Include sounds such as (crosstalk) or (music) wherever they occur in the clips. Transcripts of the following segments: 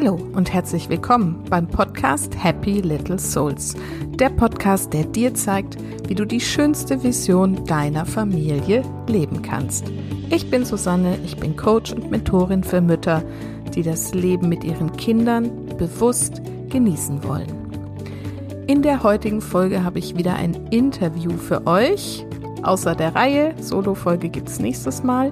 Hallo und herzlich willkommen beim Podcast Happy Little Souls. Der Podcast, der dir zeigt, wie du die schönste Vision deiner Familie leben kannst. Ich bin Susanne, ich bin Coach und Mentorin für Mütter, die das Leben mit ihren Kindern bewusst genießen wollen. In der heutigen Folge habe ich wieder ein Interview für euch. Außer der Reihe, Solo-Folge gibt es nächstes Mal.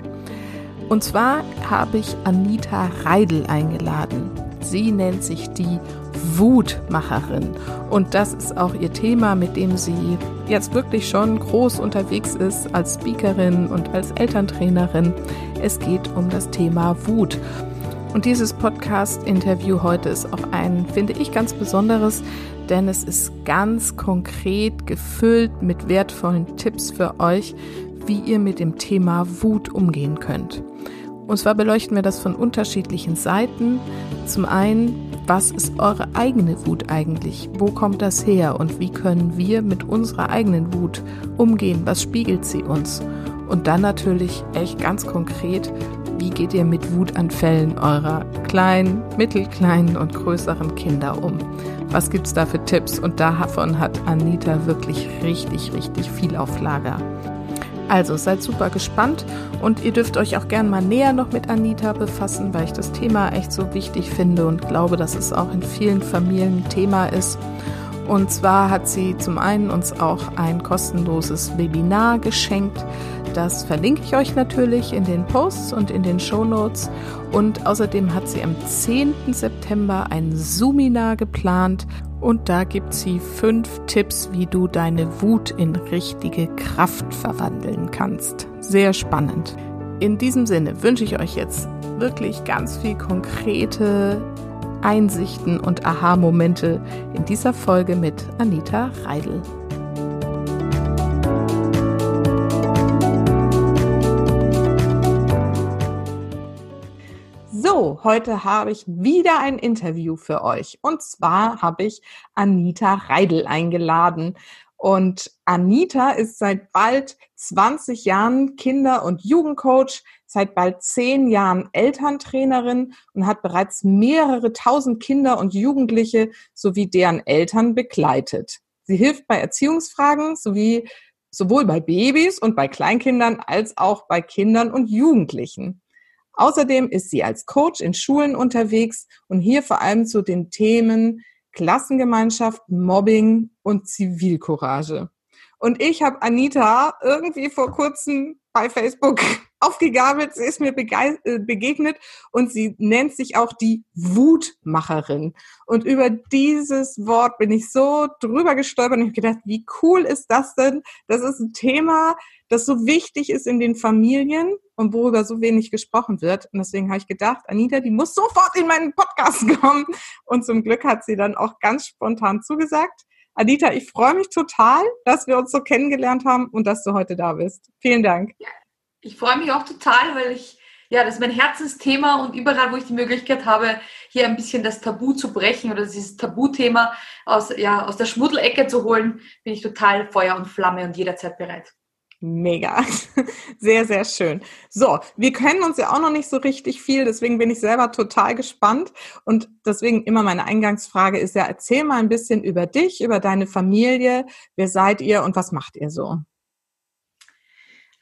Und zwar habe ich Anita Reidel eingeladen. Sie nennt sich die Wutmacherin. Und das ist auch ihr Thema, mit dem sie jetzt wirklich schon groß unterwegs ist als Speakerin und als Elterntrainerin. Es geht um das Thema Wut. Und dieses Podcast-Interview heute ist auch ein, finde ich, ganz besonderes, denn es ist ganz konkret gefüllt mit wertvollen Tipps für euch, wie ihr mit dem Thema Wut umgehen könnt. Und zwar beleuchten wir das von unterschiedlichen Seiten. Zum einen, was ist eure eigene Wut eigentlich? Wo kommt das her? Und wie können wir mit unserer eigenen Wut umgehen? Was spiegelt sie uns? Und dann natürlich echt ganz konkret, wie geht ihr mit Wutanfällen eurer kleinen, mittelkleinen und größeren Kinder um? Was gibt's da für Tipps? Und davon hat Anita wirklich richtig, richtig viel auf Lager. Also seid super gespannt und ihr dürft euch auch gern mal näher noch mit Anita befassen, weil ich das Thema echt so wichtig finde und glaube, dass es auch in vielen Familien Thema ist. Und zwar hat sie zum einen uns auch ein kostenloses Webinar geschenkt. Das verlinke ich euch natürlich in den Posts und in den Show Notes. Und außerdem hat sie am 10. September ein Zoominar geplant. Und da gibt sie fünf Tipps, wie du deine Wut in richtige Kraft verwandeln kannst. Sehr spannend. In diesem Sinne wünsche ich euch jetzt wirklich ganz viel konkrete Einsichten und Aha-Momente in dieser Folge mit Anita Reidel. Heute habe ich wieder ein Interview für euch. Und zwar habe ich Anita Reidel eingeladen. Und Anita ist seit bald 20 Jahren Kinder- und Jugendcoach, seit bald zehn Jahren Elterntrainerin und hat bereits mehrere tausend Kinder und Jugendliche sowie deren Eltern begleitet. Sie hilft bei Erziehungsfragen sowie sowohl bei Babys und bei Kleinkindern als auch bei Kindern und Jugendlichen. Außerdem ist sie als Coach in Schulen unterwegs und hier vor allem zu den Themen Klassengemeinschaft, Mobbing und Zivilcourage. Und ich habe Anita irgendwie vor kurzem bei Facebook (laughs) aufgegabelt, sie ist mir äh, begegnet und sie nennt sich auch die Wutmacherin. Und über dieses Wort bin ich so drüber gestolpert und ich gedacht, wie cool ist das denn? Das ist ein Thema, das so wichtig ist in den Familien und worüber so wenig gesprochen wird. Und deswegen habe ich gedacht, Anita, die muss sofort in meinen Podcast (laughs) kommen. Und zum Glück hat sie dann auch ganz spontan zugesagt. Anita, ich freue mich total, dass wir uns so kennengelernt haben und dass du heute da bist. Vielen Dank. Ja, ich freue mich auch total, weil ich, ja, das ist mein Herzensthema und überall, wo ich die Möglichkeit habe, hier ein bisschen das Tabu zu brechen oder dieses Tabuthema aus, ja, aus der Schmuddelecke zu holen, bin ich total Feuer und Flamme und jederzeit bereit. Mega. (laughs) Sehr, sehr schön. So, wir kennen uns ja auch noch nicht so richtig viel, deswegen bin ich selber total gespannt. Und deswegen immer meine Eingangsfrage ist ja, erzähl mal ein bisschen über dich, über deine Familie. Wer seid ihr und was macht ihr so?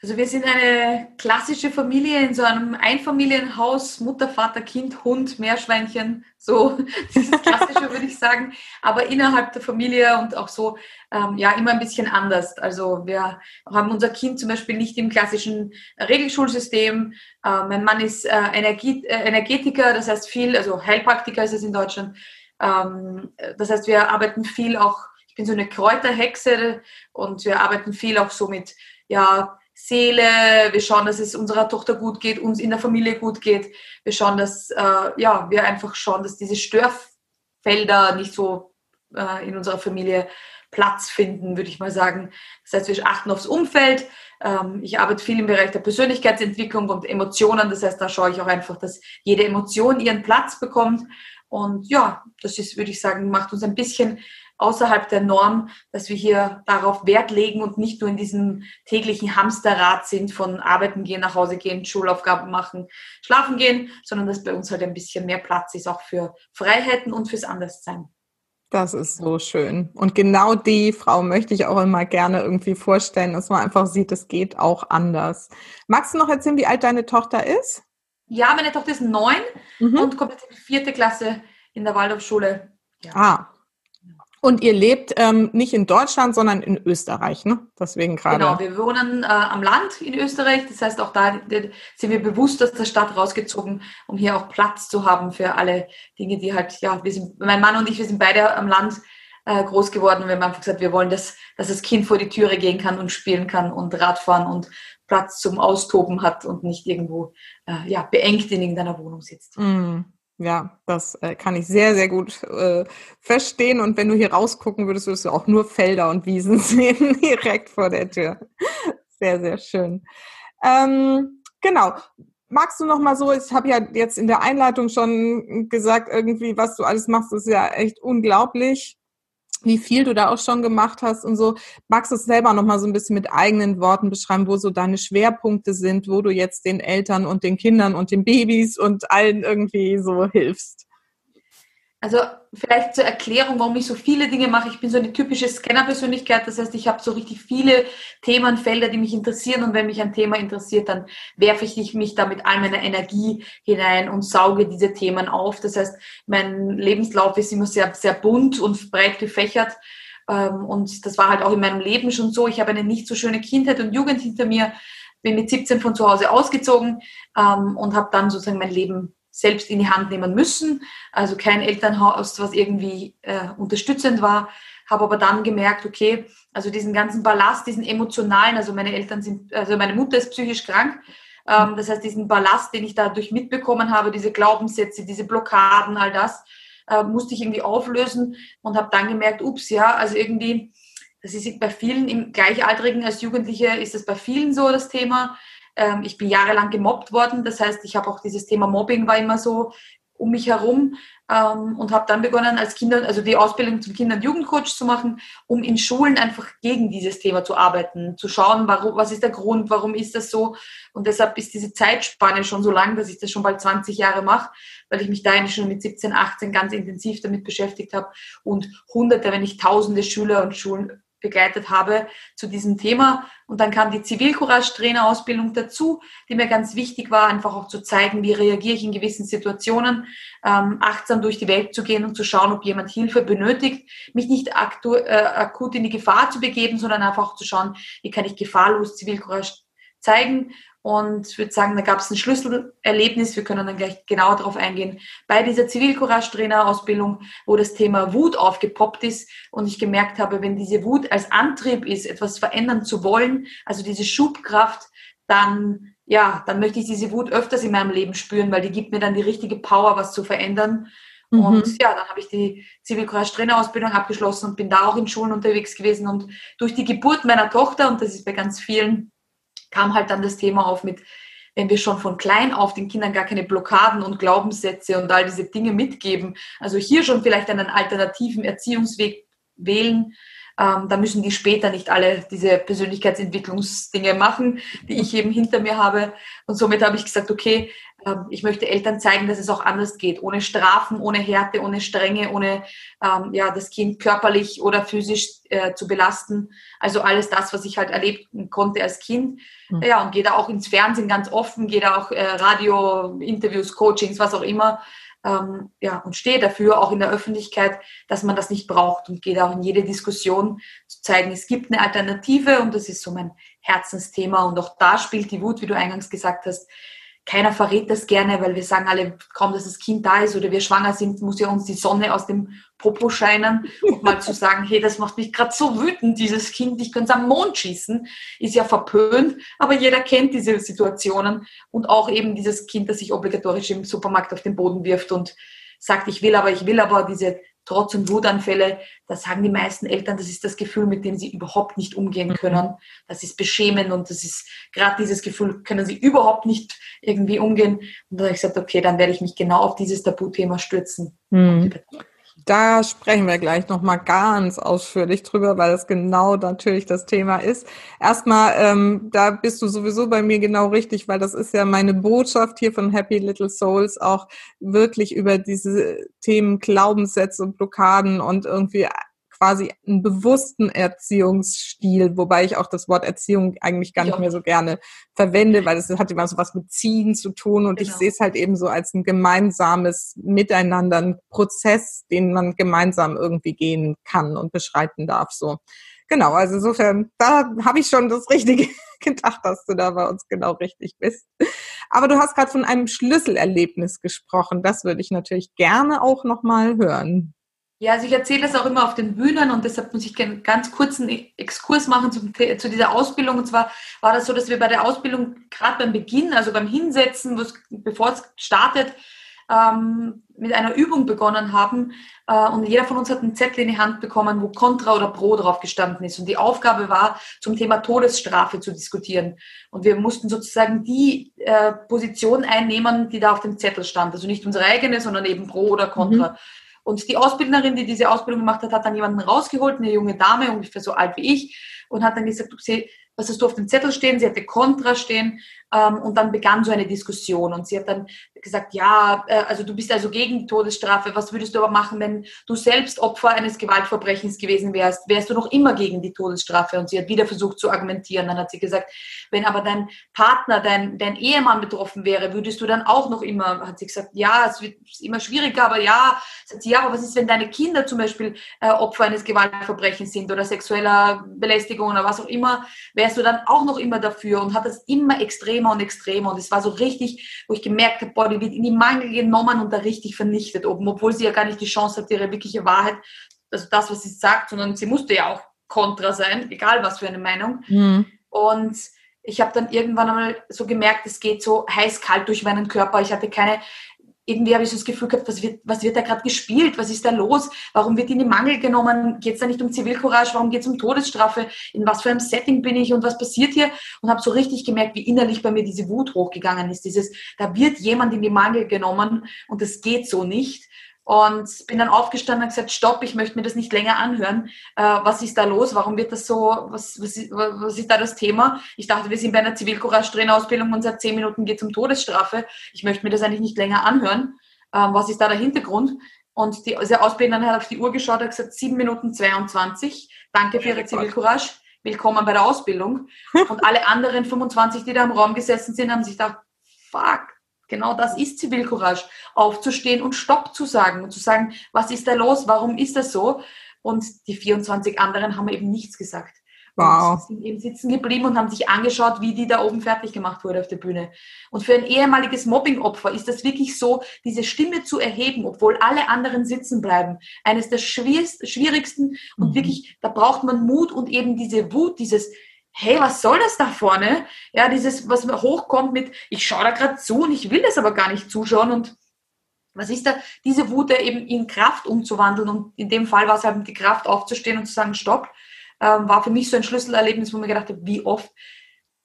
Also wir sind eine klassische Familie in so einem Einfamilienhaus, Mutter, Vater, Kind, Hund, Meerschweinchen, so (laughs) dieses klassische würde ich sagen, aber innerhalb der Familie und auch so ähm, ja immer ein bisschen anders. Also wir haben unser Kind zum Beispiel nicht im klassischen Regelschulsystem. Äh, mein Mann ist äh, Energie, äh, Energetiker, das heißt viel, also Heilpraktiker ist es in Deutschland. Ähm, das heißt, wir arbeiten viel auch, ich bin so eine Kräuterhexe und wir arbeiten viel auch so mit ja Seele, wir schauen, dass es unserer Tochter gut geht, uns in der Familie gut geht. Wir schauen, dass äh, ja, wir einfach schauen, dass diese Störfelder nicht so äh, in unserer Familie Platz finden, würde ich mal sagen. Das heißt, wir achten aufs Umfeld. Ähm, ich arbeite viel im Bereich der Persönlichkeitsentwicklung und Emotionen. Das heißt, da schaue ich auch einfach, dass jede Emotion ihren Platz bekommt. Und ja, das ist, würde ich sagen, macht uns ein bisschen außerhalb der Norm, dass wir hier darauf Wert legen und nicht nur in diesem täglichen Hamsterrad sind von arbeiten gehen, nach Hause gehen, Schulaufgaben machen, schlafen gehen, sondern dass bei uns halt ein bisschen mehr Platz ist auch für Freiheiten und fürs Anderssein. Das ist so schön. Und genau die Frau möchte ich auch immer gerne irgendwie vorstellen, dass man einfach sieht, es geht auch anders. Magst du noch erzählen, wie alt deine Tochter ist? Ja, meine Tochter ist neun mhm. und kommt jetzt in die vierte Klasse in der Waldorfschule. Ja. Ah, und ihr lebt ähm, nicht in Deutschland, sondern in Österreich, ne? Deswegen gerade. Genau, wir wohnen äh, am Land in Österreich. Das heißt, auch da sind wir bewusst aus der Stadt rausgezogen, um hier auch Platz zu haben für alle Dinge, die halt, ja, wir sind, mein Mann und ich, wir sind beide am Land äh, groß geworden. Wir haben einfach gesagt, wir wollen, dass, dass das Kind vor die Türe gehen kann und spielen kann und Radfahren und Platz zum Austoben hat und nicht irgendwo äh, ja, beengt in irgendeiner Wohnung sitzt. Mm. Ja, das äh, kann ich sehr, sehr gut äh, verstehen. Und wenn du hier rausgucken würdest, würdest du auch nur Felder und Wiesen (laughs) sehen, direkt vor der Tür. Sehr, sehr schön. Ähm, genau. Magst du noch mal so, ich habe ja jetzt in der Einleitung schon gesagt, irgendwie, was du alles machst, ist ja echt unglaublich wie viel du da auch schon gemacht hast und so. Magst du es selber nochmal so ein bisschen mit eigenen Worten beschreiben, wo so deine Schwerpunkte sind, wo du jetzt den Eltern und den Kindern und den Babys und allen irgendwie so hilfst? Also vielleicht zur Erklärung, warum ich so viele Dinge mache. Ich bin so eine typische Scanner-Persönlichkeit. Das heißt, ich habe so richtig viele Themenfelder, die mich interessieren. Und wenn mich ein Thema interessiert, dann werfe ich mich da mit all meiner Energie hinein und sauge diese Themen auf. Das heißt, mein Lebenslauf ist immer sehr, sehr bunt und breit gefächert. Ähm, und das war halt auch in meinem Leben schon so. Ich habe eine nicht so schöne Kindheit und Jugend hinter mir, bin mit 17 von zu Hause ausgezogen ähm, und habe dann sozusagen mein Leben selbst in die Hand nehmen müssen. Also kein Elternhaus, was irgendwie äh, unterstützend war. Habe aber dann gemerkt, okay, also diesen ganzen Ballast, diesen emotionalen, also meine Eltern sind, also meine Mutter ist psychisch krank. Ähm, das heißt, diesen Ballast, den ich dadurch mitbekommen habe, diese Glaubenssätze, diese Blockaden, all das, äh, musste ich irgendwie auflösen und habe dann gemerkt, ups, ja, also irgendwie, das ist bei vielen im Gleichaltrigen als Jugendliche ist das bei vielen so das Thema. Ähm, ich bin jahrelang gemobbt worden. Das heißt, ich habe auch dieses Thema Mobbing war immer so um mich herum ähm, und habe dann begonnen, als Kinder, also die Ausbildung zum Kinder- und Jugendcoach zu machen, um in Schulen einfach gegen dieses Thema zu arbeiten, zu schauen, warum, was ist der Grund, warum ist das so. Und deshalb ist diese Zeitspanne schon so lang, dass ich das schon bald 20 Jahre mache, weil ich mich da eigentlich schon mit 17, 18 ganz intensiv damit beschäftigt habe und hunderte, wenn nicht tausende Schüler und Schulen begleitet habe zu diesem Thema. Und dann kam die Zivilcourage-Trainerausbildung dazu, die mir ganz wichtig war, einfach auch zu zeigen, wie reagiere ich in gewissen Situationen, ähm, achtsam durch die Welt zu gehen und zu schauen, ob jemand Hilfe benötigt, mich nicht aktu äh, akut in die Gefahr zu begeben, sondern einfach auch zu schauen, wie kann ich gefahrlos Zivilcourage zeigen und ich würde sagen, da gab es ein Schlüsselerlebnis, wir können dann gleich genauer darauf eingehen, bei dieser Zivilcourage-Trainer-Ausbildung, wo das Thema Wut aufgepoppt ist und ich gemerkt habe, wenn diese Wut als Antrieb ist, etwas verändern zu wollen, also diese Schubkraft, dann, ja, dann möchte ich diese Wut öfters in meinem Leben spüren, weil die gibt mir dann die richtige Power, was zu verändern. Mhm. Und ja, dann habe ich die Zivilcourage-Trainerausbildung abgeschlossen und bin da auch in Schulen unterwegs gewesen und durch die Geburt meiner Tochter, und das ist bei ganz vielen kam halt dann das Thema auf mit, wenn wir schon von klein auf den Kindern gar keine Blockaden und Glaubenssätze und all diese Dinge mitgeben, also hier schon vielleicht einen alternativen Erziehungsweg wählen, ähm, da müssen die später nicht alle diese Persönlichkeitsentwicklungsdinge machen, die ich eben hinter mir habe. Und somit habe ich gesagt, okay, ähm, ich möchte Eltern zeigen, dass es auch anders geht, ohne Strafen, ohne Härte, ohne Strenge, ohne ähm, ja, das Kind körperlich oder physisch äh, zu belasten. Also alles das, was ich halt erleben konnte als Kind. Mhm. Ja, und gehe da auch ins Fernsehen ganz offen, gehe da auch äh, Radio, Interviews, Coachings, was auch immer. Ähm, ja, und stehe dafür auch in der Öffentlichkeit, dass man das nicht braucht und gehe da auch in jede Diskussion zu zeigen, es gibt eine Alternative und das ist so mein Herzensthema und auch da spielt die Wut, wie du eingangs gesagt hast, keiner verrät das gerne, weil wir sagen alle, kaum dass das Kind da ist oder wir schwanger sind, muss ja uns die Sonne aus dem Popo scheinen. Und mal zu sagen, hey, das macht mich gerade so wütend, dieses Kind, ich könnte es am Mond schießen, ist ja verpönt, aber jeder kennt diese Situationen und auch eben dieses Kind, das sich obligatorisch im Supermarkt auf den Boden wirft und sagt, ich will aber, ich will aber, diese Trotz- und Wutanfälle, da sagen die meisten Eltern, das ist das Gefühl, mit dem sie überhaupt nicht umgehen mhm. können. Das ist beschämend und das ist gerade dieses Gefühl, können sie überhaupt nicht irgendwie umgehen. Und da habe ich gesagt, okay, dann werde ich mich genau auf dieses Tabuthema stürzen. Mhm. Da sprechen wir gleich nochmal ganz ausführlich drüber, weil das genau natürlich das Thema ist. Erstmal, ähm, da bist du sowieso bei mir genau richtig, weil das ist ja meine Botschaft hier von Happy Little Souls, auch wirklich über diese Themen Glaubenssätze und Blockaden und irgendwie quasi einen bewussten Erziehungsstil, wobei ich auch das Wort Erziehung eigentlich gar nicht mehr so gerne verwende, weil es hat immer so was mit Ziehen zu tun und genau. ich sehe es halt eben so als ein gemeinsames Miteinander, ein Prozess, den man gemeinsam irgendwie gehen kann und beschreiten darf, so. Genau, also insofern, da habe ich schon das Richtige (laughs) gedacht, dass du da bei uns genau richtig bist. Aber du hast gerade von einem Schlüsselerlebnis gesprochen. Das würde ich natürlich gerne auch nochmal hören. Ja, also ich erzähle das auch immer auf den Bühnen und deshalb muss ich einen ganz kurzen Exkurs machen zum, zu dieser Ausbildung. Und zwar war das so, dass wir bei der Ausbildung gerade beim Beginn, also beim Hinsetzen, bevor es startet, ähm, mit einer Übung begonnen haben äh, und jeder von uns hat einen Zettel in die Hand bekommen, wo Contra oder Pro drauf gestanden ist. Und die Aufgabe war, zum Thema Todesstrafe zu diskutieren. Und wir mussten sozusagen die äh, Position einnehmen, die da auf dem Zettel stand. Also nicht unsere eigene, sondern eben Pro oder Contra. Mhm. Und die Ausbildnerin, die diese Ausbildung gemacht hat, hat dann jemanden rausgeholt, eine junge Dame, ungefähr so alt wie ich, und hat dann gesagt, du, was hast du auf dem Zettel stehen? Sie hatte Kontra stehen und dann begann so eine Diskussion und sie hat dann gesagt, ja, äh, also du bist also gegen die Todesstrafe, was würdest du aber machen, wenn du selbst Opfer eines Gewaltverbrechens gewesen wärst? Wärst du noch immer gegen die Todesstrafe? Und sie hat wieder versucht zu argumentieren. Dann hat sie gesagt, wenn aber dein Partner, dein, dein Ehemann betroffen wäre, würdest du dann auch noch immer, hat sie gesagt, ja, es wird immer schwieriger, aber ja, sagt sie, ja, aber was ist, wenn deine Kinder zum Beispiel äh, Opfer eines Gewaltverbrechens sind oder sexueller Belästigung oder was auch immer, wärst du dann auch noch immer dafür und hat das immer extremer und extremer und es war so richtig, wo ich gemerkt habe, boah, die wird in die Mangel genommen und da richtig vernichtet oben, obwohl sie ja gar nicht die Chance hat, ihre wirkliche Wahrheit, also das, was sie sagt, sondern sie musste ja auch kontra sein, egal was für eine Meinung. Mhm. Und ich habe dann irgendwann einmal so gemerkt, es geht so heiß-kalt durch meinen Körper. Ich hatte keine, irgendwie habe ich so das Gefühl gehabt, was wird, was wird da gerade gespielt? Was ist da los? Warum wird in die Mangel genommen? Geht es da nicht um Zivilcourage? Warum geht es um Todesstrafe? In was für einem Setting bin ich und was passiert hier? Und habe so richtig gemerkt, wie innerlich bei mir diese Wut hochgegangen ist. Dieses, da wird jemand in die Mangel genommen und das geht so nicht. Und bin dann aufgestanden und gesagt, stopp, ich möchte mir das nicht länger anhören. Äh, was ist da los? Warum wird das so, was, was, ist, was ist da das Thema? Ich dachte, wir sind bei einer Zivilcourage-Trainerausbildung und seit zehn Minuten geht es um Todesstrafe. Ich möchte mir das eigentlich nicht länger anhören. Ähm, was ist da der Hintergrund? Und die, diese Ausbilderin hat auf die Uhr geschaut und gesagt, sieben Minuten 22. Danke für Ihre Zivilcourage. Willkommen bei der Ausbildung. Und alle anderen 25, die da im Raum gesessen sind, haben sich gedacht, fuck, Genau das ist Zivilcourage, aufzustehen und Stopp zu sagen und zu sagen, was ist da los, warum ist das so? Und die 24 anderen haben eben nichts gesagt. Wow. Und sind eben sitzen geblieben und haben sich angeschaut, wie die da oben fertig gemacht wurde auf der Bühne. Und für ein ehemaliges Mobbingopfer ist das wirklich so, diese Stimme zu erheben, obwohl alle anderen sitzen bleiben. Eines der schwierigsten und mhm. wirklich, da braucht man Mut und eben diese Wut, dieses, hey, was soll das da vorne? Ja, dieses, was hochkommt mit, ich schaue da gerade zu und ich will das aber gar nicht zuschauen und was ist da, diese Wut eben in Kraft umzuwandeln und in dem Fall war es halt die Kraft aufzustehen und zu sagen, stopp, ähm, war für mich so ein Schlüsselerlebnis, wo mir gedacht habe, wie oft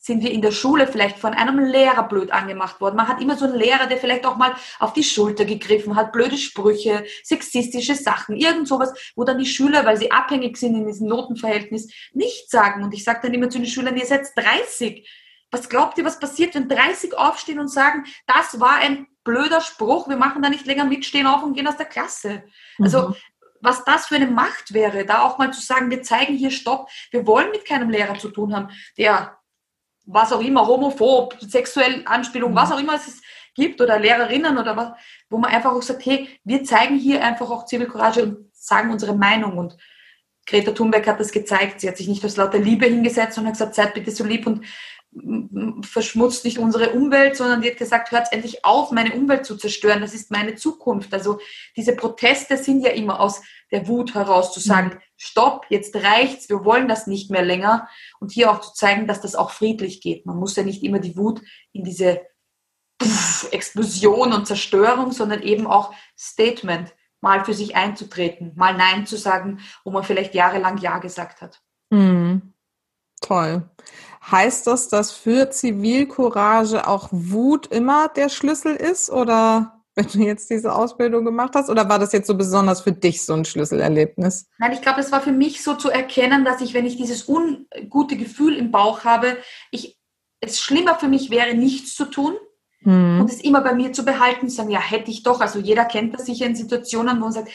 sind wir in der Schule vielleicht von einem Lehrer blöd angemacht worden. Man hat immer so einen Lehrer, der vielleicht auch mal auf die Schulter gegriffen hat, blöde Sprüche, sexistische Sachen, irgend sowas, wo dann die Schüler, weil sie abhängig sind in diesem Notenverhältnis, nicht sagen. Und ich sage dann immer zu den Schülern, ihr seid 30. Was glaubt ihr, was passiert, wenn 30 aufstehen und sagen, das war ein blöder Spruch, wir machen da nicht länger mit, stehen auf und gehen aus der Klasse. Also mhm was das für eine Macht wäre, da auch mal zu sagen, wir zeigen hier Stopp, wir wollen mit keinem Lehrer zu tun haben, der was auch immer, homophob, sexuell Anspielung, was mhm. auch immer es gibt oder Lehrerinnen oder was, wo man einfach auch sagt, hey, wir zeigen hier einfach auch Zivilcourage und sagen unsere Meinung und Greta Thunberg hat das gezeigt. Sie hat sich nicht aus lauter Liebe hingesetzt hat gesagt, seid bitte so lieb und verschmutzt nicht unsere Umwelt, sondern die hat gesagt, hört endlich auf, meine Umwelt zu zerstören. Das ist meine Zukunft. Also diese Proteste sind ja immer aus der Wut heraus zu sagen, mhm. stopp, jetzt reicht's, wir wollen das nicht mehr länger. Und hier auch zu zeigen, dass das auch friedlich geht. Man muss ja nicht immer die Wut in diese Explosion und Zerstörung, sondern eben auch Statement, mal für sich einzutreten, mal Nein zu sagen, wo man vielleicht jahrelang Ja gesagt hat. Mhm. Toll. Heißt das, dass für Zivilcourage auch Wut immer der Schlüssel ist oder? wenn du jetzt diese Ausbildung gemacht hast? Oder war das jetzt so besonders für dich so ein Schlüsselerlebnis? Nein, ich glaube, es war für mich so zu erkennen, dass ich, wenn ich dieses ungute Gefühl im Bauch habe, ich, es schlimmer für mich wäre, nichts zu tun, Mhm. Und es immer bei mir zu behalten, zu sagen, ja, hätte ich doch. Also jeder kennt das sicher in Situationen, wo man sagt,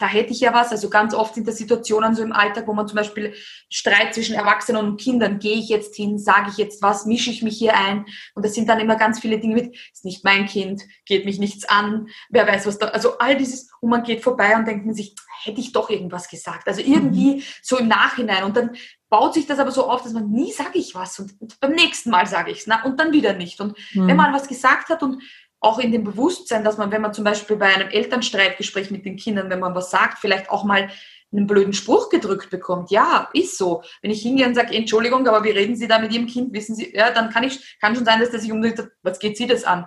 da hätte ich ja was. Also ganz oft sind das Situationen so im Alltag, wo man zum Beispiel Streit zwischen Erwachsenen und Kindern, gehe ich jetzt hin, sage ich jetzt was, mische ich mich hier ein. Und das sind dann immer ganz viele Dinge mit, ist nicht mein Kind, geht mich nichts an, wer weiß was da. Also all dieses, und man geht vorbei und denkt man sich, hätte ich doch irgendwas gesagt. Also irgendwie mhm. so im Nachhinein. Und dann baut sich das aber so auf, dass man nie sage ich was und, und beim nächsten Mal sage ich es und dann wieder nicht. Und mhm. wenn man was gesagt hat und auch in dem Bewusstsein, dass man, wenn man zum Beispiel bei einem Elternstreitgespräch mit den Kindern, wenn man was sagt, vielleicht auch mal einen blöden Spruch gedrückt bekommt. Ja, ist so. Wenn ich hingehe und sage, Entschuldigung, aber wie reden Sie da mit Ihrem Kind? Wissen Sie, ja, dann kann ich, kann schon sein, dass der sich umdreht, was geht Sie das an?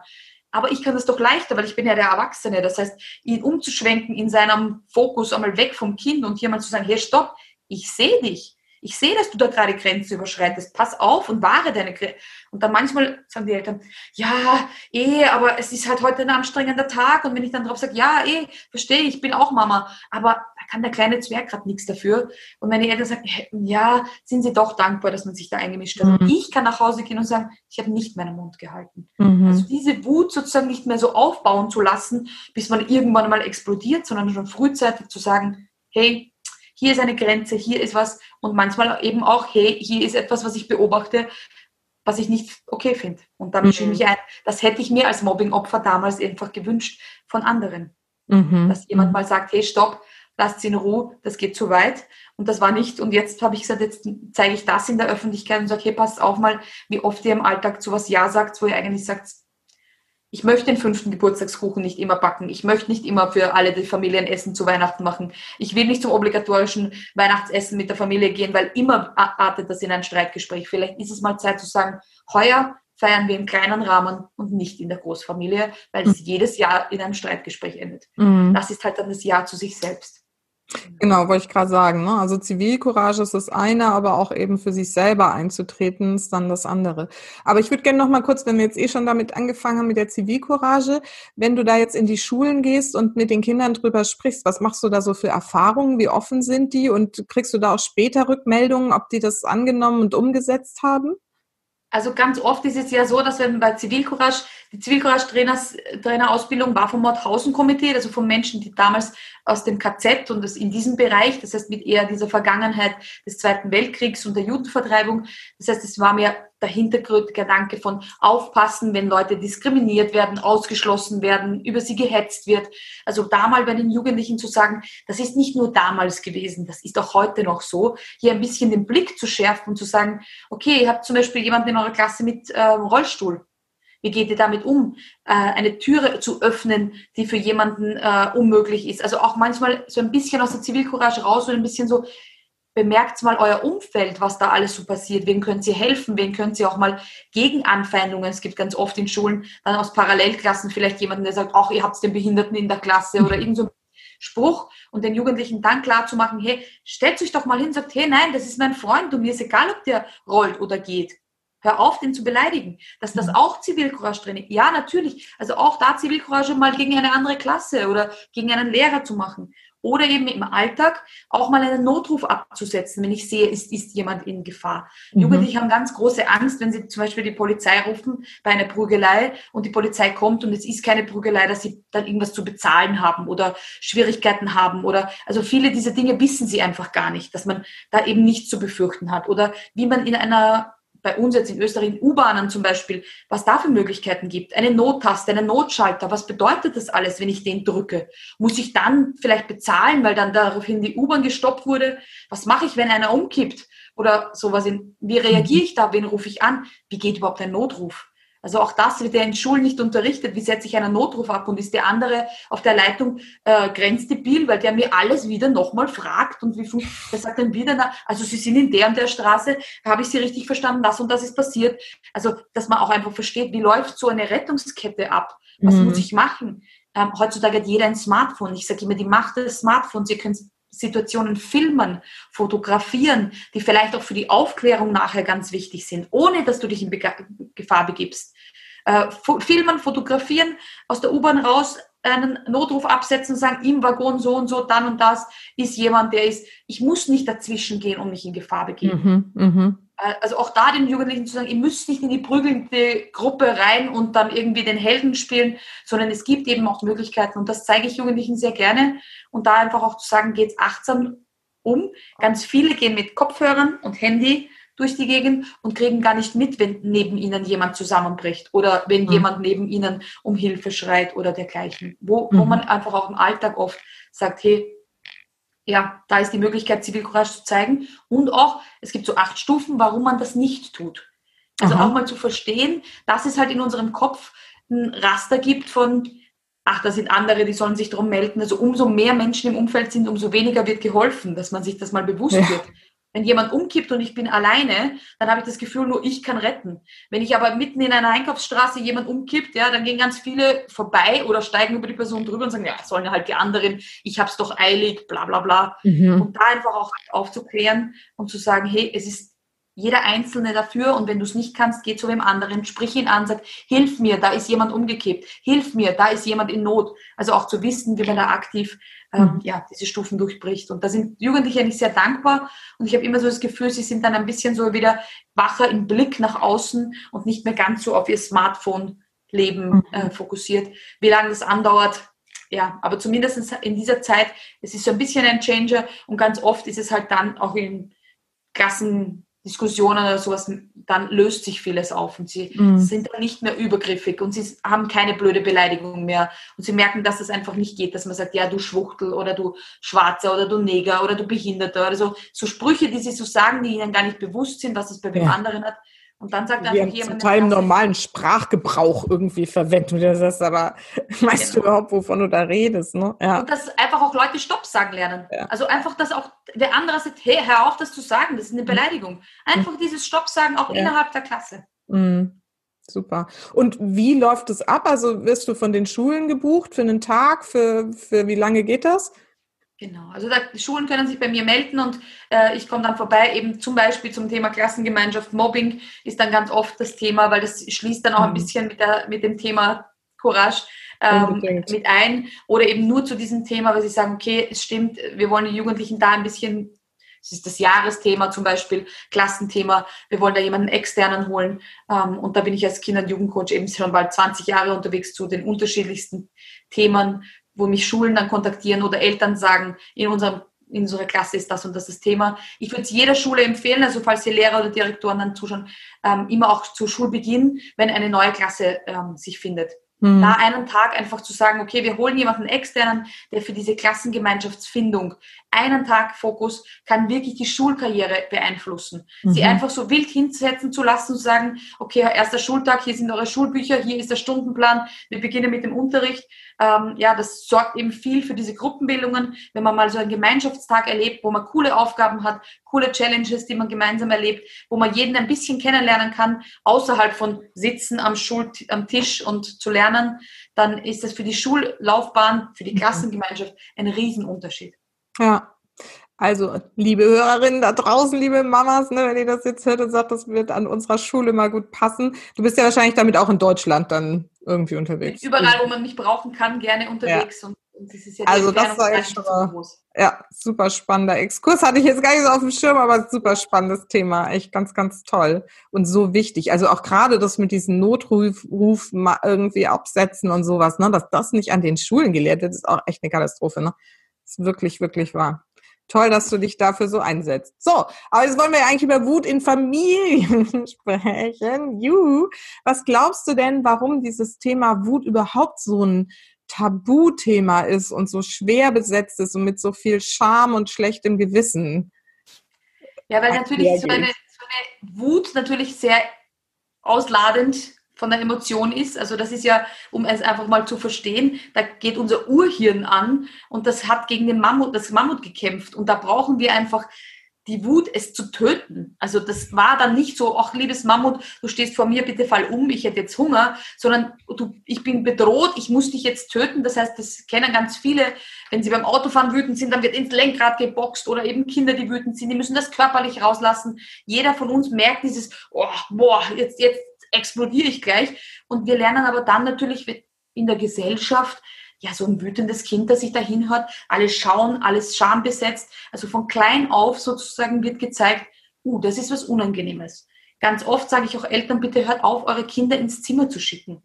Aber ich kann das doch leichter, weil ich bin ja der Erwachsene. Das heißt, ihn umzuschwenken in seinem Fokus einmal weg vom Kind und hier mal zu sagen, hey, stopp, ich sehe dich ich sehe, dass du da gerade Grenzen überschreitest. Pass auf und wahre deine Grenzen. Und dann manchmal sagen die Eltern, ja, eh, aber es ist halt heute ein anstrengender Tag. Und wenn ich dann drauf sage, ja, eh, verstehe, ich bin auch Mama. Aber da kann der kleine Zwerg gerade nichts dafür. Und meine Eltern sagen, ja, sind sie doch dankbar, dass man sich da eingemischt hat. Mhm. Und ich kann nach Hause gehen und sagen, ich habe nicht meinen Mund gehalten. Mhm. Also diese Wut sozusagen nicht mehr so aufbauen zu lassen, bis man irgendwann mal explodiert, sondern schon frühzeitig zu sagen, hey, hier ist eine Grenze, hier ist was und manchmal eben auch, hey, hier ist etwas, was ich beobachte, was ich nicht okay finde. Und da mische ich mhm. mich ein. Das hätte ich mir als Mobbing-Opfer damals einfach gewünscht von anderen. Mhm. Dass jemand mal sagt, hey, stopp, lasst sie in Ruhe, das geht zu weit. Und das war nicht. Und jetzt habe ich gesagt, jetzt zeige ich das in der Öffentlichkeit und sage, hey, passt auf mal, wie oft ihr im Alltag zu was Ja sagt, wo ihr eigentlich sagt, ich möchte den fünften Geburtstagskuchen nicht immer backen. Ich möchte nicht immer für alle die Familien Essen zu Weihnachten machen. Ich will nicht zum obligatorischen Weihnachtsessen mit der Familie gehen, weil immer artet das in ein Streitgespräch. Vielleicht ist es mal Zeit zu sagen, heuer feiern wir im kleinen Rahmen und nicht in der Großfamilie, weil es mhm. jedes Jahr in einem Streitgespräch endet. Mhm. Das ist halt dann das Ja zu sich selbst. Genau, wollte ich gerade sagen. Ne? Also Zivilcourage ist das eine, aber auch eben für sich selber einzutreten ist dann das andere. Aber ich würde gerne noch mal kurz, wenn wir jetzt eh schon damit angefangen haben mit der Zivilcourage, wenn du da jetzt in die Schulen gehst und mit den Kindern drüber sprichst, was machst du da so für Erfahrungen? Wie offen sind die? Und kriegst du da auch später Rückmeldungen, ob die das angenommen und umgesetzt haben? Also ganz oft ist es ja so, dass wenn bei Zivilcourage, die Zivilcourage-Trainerausbildung war vom Mauthausen-Komitee, also von Menschen, die damals aus dem KZ und das in diesem Bereich, das heißt mit eher dieser Vergangenheit des Zweiten Weltkriegs und der Judenvertreibung, das heißt, es war mir der Hintergrundgedanke von aufpassen, wenn Leute diskriminiert werden, ausgeschlossen werden, über sie gehetzt wird. Also da mal bei den Jugendlichen zu sagen, das ist nicht nur damals gewesen, das ist auch heute noch so, hier ein bisschen den Blick zu schärfen und zu sagen, okay, ihr habt zum Beispiel jemanden in eurer Klasse mit äh, Rollstuhl. Wie geht ihr damit um, äh, eine Türe zu öffnen, die für jemanden äh, unmöglich ist? Also auch manchmal so ein bisschen aus der Zivilcourage raus und ein bisschen so, bemerkt mal euer Umfeld, was da alles so passiert. Wen könnt ihr helfen? Wen könnt ihr auch mal gegen Anfeindungen? Es gibt ganz oft in Schulen dann aus Parallelklassen vielleicht jemanden, der sagt, ach, ihr habt den Behinderten in der Klasse oder irgend so ein Spruch und den Jugendlichen dann klar zu machen, hey, stellt euch doch mal hin und sagt, hey, nein, das ist mein Freund und mir ist egal, ob der rollt oder geht. Hör auf, den zu beleidigen. Dass das mhm. auch Zivilcourage Training. Ja, natürlich. Also auch da Zivilcourage mal gegen eine andere Klasse oder gegen einen Lehrer zu machen oder eben im Alltag auch mal einen Notruf abzusetzen, wenn ich sehe, ist, ist jemand in Gefahr. Mhm. Jugendliche haben ganz große Angst, wenn sie zum Beispiel die Polizei rufen bei einer Prügelei und die Polizei kommt und es ist keine Prügelei, dass sie dann irgendwas zu bezahlen haben oder Schwierigkeiten haben oder also viele dieser Dinge wissen sie einfach gar nicht, dass man da eben nichts zu befürchten hat oder wie man in einer bei uns jetzt in Österreich in U-Bahnen zum Beispiel, was da für Möglichkeiten gibt. Eine Nottaste, einen Notschalter. Was bedeutet das alles, wenn ich den drücke? Muss ich dann vielleicht bezahlen, weil dann daraufhin die U-Bahn gestoppt wurde? Was mache ich, wenn einer umkippt? Oder sowas in, wie reagiere ich da? Wen rufe ich an? Wie geht überhaupt ein Notruf? Also auch das wird ja in Schulen nicht unterrichtet. Wie setze ich einen Notruf ab und ist der andere auf der Leitung äh, grenzdebil, weil der mir alles wieder nochmal fragt und wie der sagt dann wieder, na, also Sie sind in der und der Straße, habe ich Sie richtig verstanden, das und das ist passiert. Also dass man auch einfach versteht, wie läuft so eine Rettungskette ab? Was mhm. muss ich machen? Ähm, heutzutage hat jeder ein Smartphone. Ich sage immer, die Macht des Smartphones. Ihr könnt Situationen filmen, fotografieren, die vielleicht auch für die Aufklärung nachher ganz wichtig sind, ohne dass du dich in Gefahr begibst. Äh, filmen, fotografieren, aus der U-Bahn raus, einen Notruf absetzen und sagen, im Waggon so und so, dann und das ist jemand, der ist, ich muss nicht dazwischen gehen und mich in Gefahr begeben. Mhm, mh. Äh, also auch da den Jugendlichen zu sagen, ihr müsst nicht in die prügelnde Gruppe rein und dann irgendwie den Helden spielen, sondern es gibt eben auch Möglichkeiten und das zeige ich Jugendlichen sehr gerne und da einfach auch zu sagen, geht's achtsam um. Ganz viele gehen mit Kopfhörern und Handy durch die Gegend und kriegen gar nicht mit, wenn neben ihnen jemand zusammenbricht oder wenn mhm. jemand neben ihnen um Hilfe schreit oder dergleichen. Wo, wo mhm. man einfach auch im Alltag oft sagt, hey, ja, da ist die Möglichkeit, Zivilcourage zu zeigen. Und auch, es gibt so acht Stufen, warum man das nicht tut. Also Aha. auch mal zu verstehen, dass es halt in unserem Kopf ein Raster gibt von, ach, da sind andere, die sollen sich darum melden. Also umso mehr Menschen im Umfeld sind, umso weniger wird geholfen, dass man sich das mal bewusst ja. wird. Wenn jemand umkippt und ich bin alleine, dann habe ich das Gefühl, nur ich kann retten. Wenn ich aber mitten in einer Einkaufsstraße jemand umkippt, ja, dann gehen ganz viele vorbei oder steigen über die Person drüber und sagen, ja, sollen halt die anderen, ich habe es doch eilig, bla bla bla. Mhm. Und da einfach auch aufzuklären und zu sagen, hey, es ist jeder Einzelne dafür und wenn du es nicht kannst, geh zu dem anderen, sprich ihn an, sag, hilf mir, da ist jemand umgekippt, hilf mir, da ist jemand in Not. Also auch zu wissen, wie man da aktiv ähm, mhm. ja, diese Stufen durchbricht. Und da sind Jugendliche eigentlich sehr dankbar und ich habe immer so das Gefühl, sie sind dann ein bisschen so wieder wacher im Blick nach außen und nicht mehr ganz so auf ihr Smartphone-Leben mhm. äh, fokussiert. Wie lange das andauert, ja, aber zumindest in dieser Zeit, es ist so ein bisschen ein Changer und ganz oft ist es halt dann auch in Klassen Diskussionen oder sowas, dann löst sich vieles auf und sie mhm. sind dann nicht mehr übergriffig und sie haben keine blöde Beleidigung mehr und sie merken, dass es einfach nicht geht, dass man sagt, ja, du Schwuchtel oder du Schwarzer oder du Neger oder du Behinderter oder so, so Sprüche, die sie so sagen, die ihnen gar nicht bewusst sind, was es bei dem ja. anderen hat, und dann sagt einfach jemand. Zum Teil im normalen Sprachgebrauch irgendwie verwenden. Das ist aber, (laughs) weißt genau. du überhaupt, wovon du da redest, ne? Ja. Und dass einfach auch Leute Stopp sagen lernen. Ja. Also einfach, dass auch der andere sagt, hey, hör auf, das zu sagen, das ist eine mhm. Beleidigung. Einfach mhm. dieses Stopp sagen, auch ja. innerhalb der Klasse. Mhm. Super. Und wie läuft es ab? Also wirst du von den Schulen gebucht für einen Tag? Für, für wie lange geht das? Genau, also da, die Schulen können sich bei mir melden und äh, ich komme dann vorbei, eben zum Beispiel zum Thema Klassengemeinschaft, Mobbing ist dann ganz oft das Thema, weil das schließt dann auch ein mhm. bisschen mit, der, mit dem Thema Courage ähm, mit ein. Oder eben nur zu diesem Thema, weil sie sagen, okay, es stimmt, wir wollen die Jugendlichen da ein bisschen, es ist das Jahresthema zum Beispiel, Klassenthema, wir wollen da jemanden externen holen. Ähm, und da bin ich als Kinder- und Jugendcoach eben schon bald 20 Jahre unterwegs zu den unterschiedlichsten Themen wo mich Schulen dann kontaktieren oder Eltern sagen, in unserem in unserer Klasse ist das und das das Thema. Ich würde es jeder Schule empfehlen, also falls die Lehrer oder Direktoren dann zuschauen, ähm, immer auch zu Schulbeginn, wenn eine neue Klasse ähm, sich findet. Mhm. Da einen Tag einfach zu sagen, okay, wir holen jemanden externen, der für diese Klassengemeinschaftsfindung einen Tag Fokus kann wirklich die Schulkarriere beeinflussen. Mhm. Sie einfach so wild hinsetzen zu lassen und sagen, okay, erster Schultag, hier sind eure Schulbücher, hier ist der Stundenplan, wir beginnen mit dem Unterricht. Ähm, ja, das sorgt eben viel für diese Gruppenbildungen, wenn man mal so einen Gemeinschaftstag erlebt, wo man coole Aufgaben hat, coole Challenges, die man gemeinsam erlebt, wo man jeden ein bisschen kennenlernen kann, außerhalb von Sitzen am, Schul am Tisch und zu lernen, dann ist das für die Schullaufbahn, für die mhm. Klassengemeinschaft ein Riesenunterschied. Ja. Also, liebe Hörerinnen da draußen, liebe Mamas, ne, wenn ihr das jetzt hört und sagt, das wird an unserer Schule mal gut passen. Du bist ja wahrscheinlich damit auch in Deutschland dann irgendwie unterwegs. Überall, wo man mich brauchen kann, gerne unterwegs. Ja. Und, und das ja also das war echt schon mal, ja, super spannender Exkurs. Hatte ich jetzt gar nicht so auf dem Schirm, aber super spannendes Thema. Echt ganz, ganz toll. Und so wichtig. Also auch gerade das mit diesen Notruf Ruf irgendwie absetzen und sowas, ne, dass das nicht an den Schulen gelehrt wird, ist auch echt eine Katastrophe, ne? Ist wirklich, wirklich wahr. Toll, dass du dich dafür so einsetzt. So, aber jetzt wollen wir ja eigentlich über Wut in Familien (laughs) sprechen. Juhu. Was glaubst du denn, warum dieses Thema Wut überhaupt so ein Tabuthema ist und so schwer besetzt ist und mit so viel Scham und schlechtem Gewissen? Ja, weil natürlich so eine, so eine Wut natürlich sehr ausladend von der Emotion ist. Also das ist ja, um es einfach mal zu verstehen, da geht unser Urhirn an und das hat gegen den Mammut, das Mammut gekämpft. Und da brauchen wir einfach die Wut, es zu töten. Also das war dann nicht so, ach liebes Mammut, du stehst vor mir, bitte fall um, ich hätte jetzt Hunger, sondern du, ich bin bedroht, ich muss dich jetzt töten. Das heißt, das kennen ganz viele, wenn sie beim Autofahren wütend sind, dann wird ins Lenkrad geboxt oder eben Kinder, die wütend sind, die müssen das körperlich rauslassen. Jeder von uns merkt dieses, oh, boah, jetzt, jetzt explodiere ich gleich. Und wir lernen aber dann natürlich in der Gesellschaft, ja, so ein wütendes Kind, das sich dahin hört, alles schauen, alles schambesetzt. Also von klein auf sozusagen wird gezeigt, uh, das ist was Unangenehmes. Ganz oft sage ich auch Eltern, bitte hört auf, eure Kinder ins Zimmer zu schicken.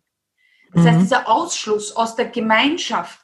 Das mhm. heißt, dieser Ausschluss aus der Gemeinschaft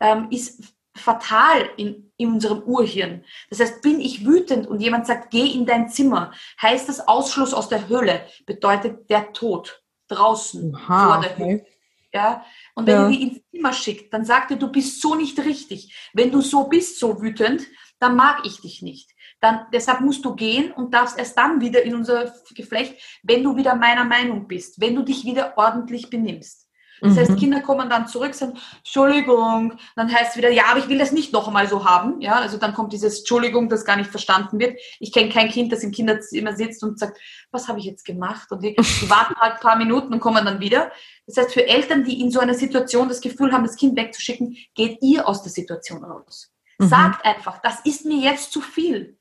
ähm, ist fatal in, in unserem Urhirn. Das heißt, bin ich wütend und jemand sagt, geh in dein Zimmer, heißt das Ausschluss aus der Hölle, bedeutet der Tod draußen Aha, vor der Hölle. Ja? Und wenn ja. ihr die ins Zimmer schickt, dann sagt ihr, du bist so nicht richtig. Wenn du so bist, so wütend, dann mag ich dich nicht. Dann, deshalb musst du gehen und darfst erst dann wieder in unser Geflecht, wenn du wieder meiner Meinung bist, wenn du dich wieder ordentlich benimmst. Das mhm. heißt, Kinder kommen dann zurück, sagen, Entschuldigung, dann heißt es wieder, ja, aber ich will das nicht noch einmal so haben. Ja, also dann kommt dieses Entschuldigung, das gar nicht verstanden wird. Ich kenne kein Kind, das im Kinderzimmer sitzt und sagt, was habe ich jetzt gemacht? Und die, (laughs) die warten halt ein paar Minuten und kommen dann wieder. Das heißt, für Eltern, die in so einer Situation das Gefühl haben, das Kind wegzuschicken, geht ihr aus der Situation raus. Mhm. Sagt einfach, das ist mir jetzt zu viel.